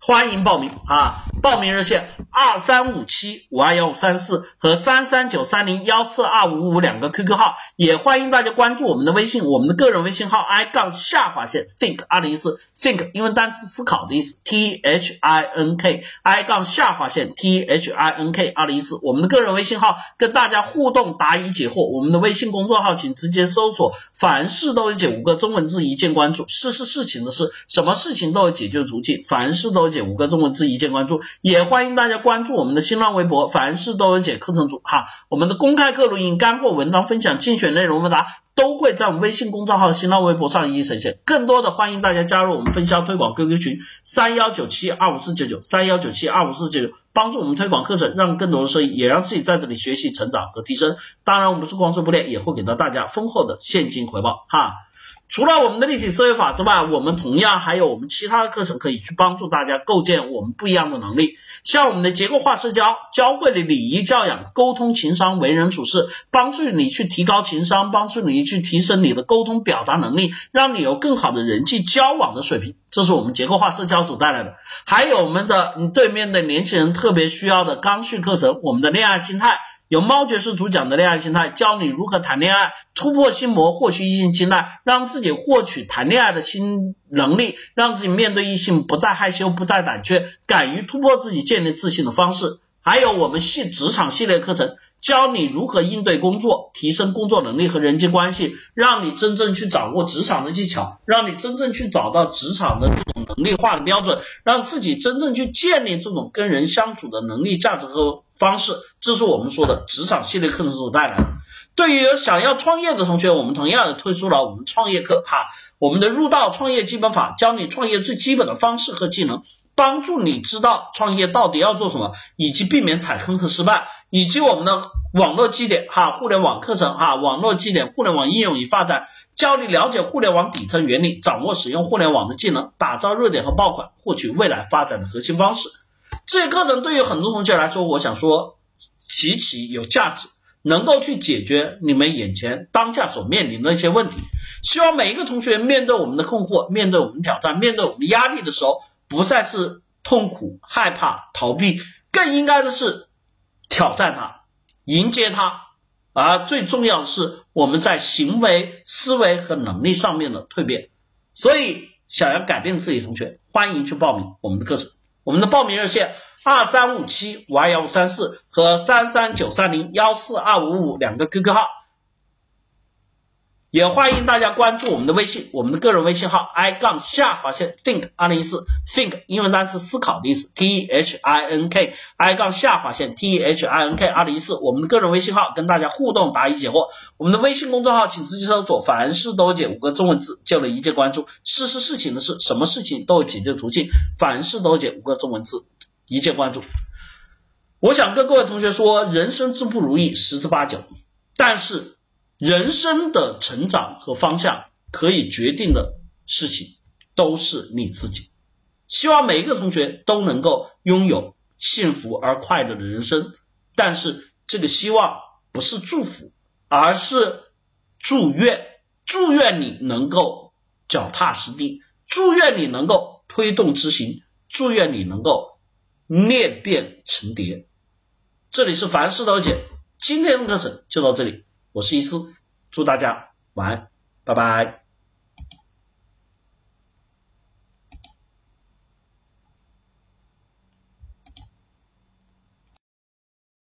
欢迎报名啊！报名热线二三五七五二幺五三四和三三九三零幺四二五五两个 QQ 号，也欢迎大家关注我们的微信，我们的个人微信号 i 杠下划线 think 二零一四 think 英文单词思考的意思 t h i n k i 杠下划线 t h i n k 二零一四我们的个人微信号跟大家互动答疑解惑，我们的微信公众号请直接搜索凡事都有解五个中文字一键关注，事是事情的事，什么事情都有解决途径，凡事都有。五个中文字一键关注，也欢迎大家关注我们的新浪微博，凡事都有解课程组哈。我们的公开课录音、干货文章分享、竞选内容问答都会在我们微信公众号、新浪微博上一一呈现。更多的欢迎大家加入我们分销推广 QQ 群三幺九七二五四九九三幺九七二五四九九，帮助我们推广课程，让更多的生意，也让自己在这里学习、成长和提升。当然，我们是光说不练，也会给到大家丰厚的现金回报哈。除了我们的立体思维法之外，我们同样还有我们其他的课程可以去帮助大家构建我们不一样的能力。像我们的结构化社交，教会了礼仪教养、沟通、情商、为人处事，帮助你去提高情商，帮助你去提升你的沟通表达能力，让你有更好的人际交往的水平。这是我们结构化社交所带来的。还有我们的你对面的年轻人特别需要的刚需课程，我们的恋爱心态。由猫爵士主讲的恋爱心态，教你如何谈恋爱，突破心魔，获取异性青睐，让自己获取谈恋爱的新能力，让自己面对异性不再害羞，不再胆怯，敢于突破自己，建立自信的方式。还有我们系职场系列课程。教你如何应对工作，提升工作能力和人际关系，让你真正去掌握职场的技巧，让你真正去找到职场的这种能力化的标准，让自己真正去建立这种跟人相处的能力、价值和方式。这是我们说的职场系列课程所带来的。对于想要创业的同学，我们同样的推出了我们创业课哈，我们的入道创业基本法，教你创业最基本的方式和技能。帮助你知道创业到底要做什么，以及避免踩坑和失败，以及我们的网络基点哈，互联网课程哈，网络基点，互联网应用与发展，教你了解互联网底层原理，掌握使用互联网的技能，打造热点和爆款，获取未来发展的核心方式。这些课程对于很多同学来说，我想说极其有价值，能够去解决你们眼前当下所面临的一些问题。希望每一个同学面对我们的困惑，面对我们挑战，面对我们的压力的时候。不再是痛苦、害怕、逃避，更应该的是挑战它、迎接它。而最重要的是，我们在行为、思维和能力上面的蜕变。所以，想要改变自己的同学，欢迎去报名我们的课程。我们的报名热线：二三五七五二幺五三四和三三九三零幺四二五五两个 QQ 号。也欢迎大家关注我们的微信，我们的个人微信号 i 杠下划线 think 二零一四 think 英文单词思考的意思 t h i n k i 杠下划线 t h i n k 二零一四我们的个人微信号跟大家互动答疑解惑，我们的微信公众号请直接搜索凡事都解五个中文字就能一键关注，事是事情的事，什么事情都有解决途径，凡事都解五个中文字一键关注。我想跟各位同学说，人生之不如意十之八九，但是。人生的成长和方向可以决定的事情都是你自己。希望每一个同学都能够拥有幸福而快乐的人生，但是这个希望不是祝福，而是祝愿。祝愿你能够脚踏实地，祝愿你能够推动执行，祝愿你能够裂变成蝶。这里是凡事都解，今天的课程就到这里。我是一思，祝大家晚安，拜拜。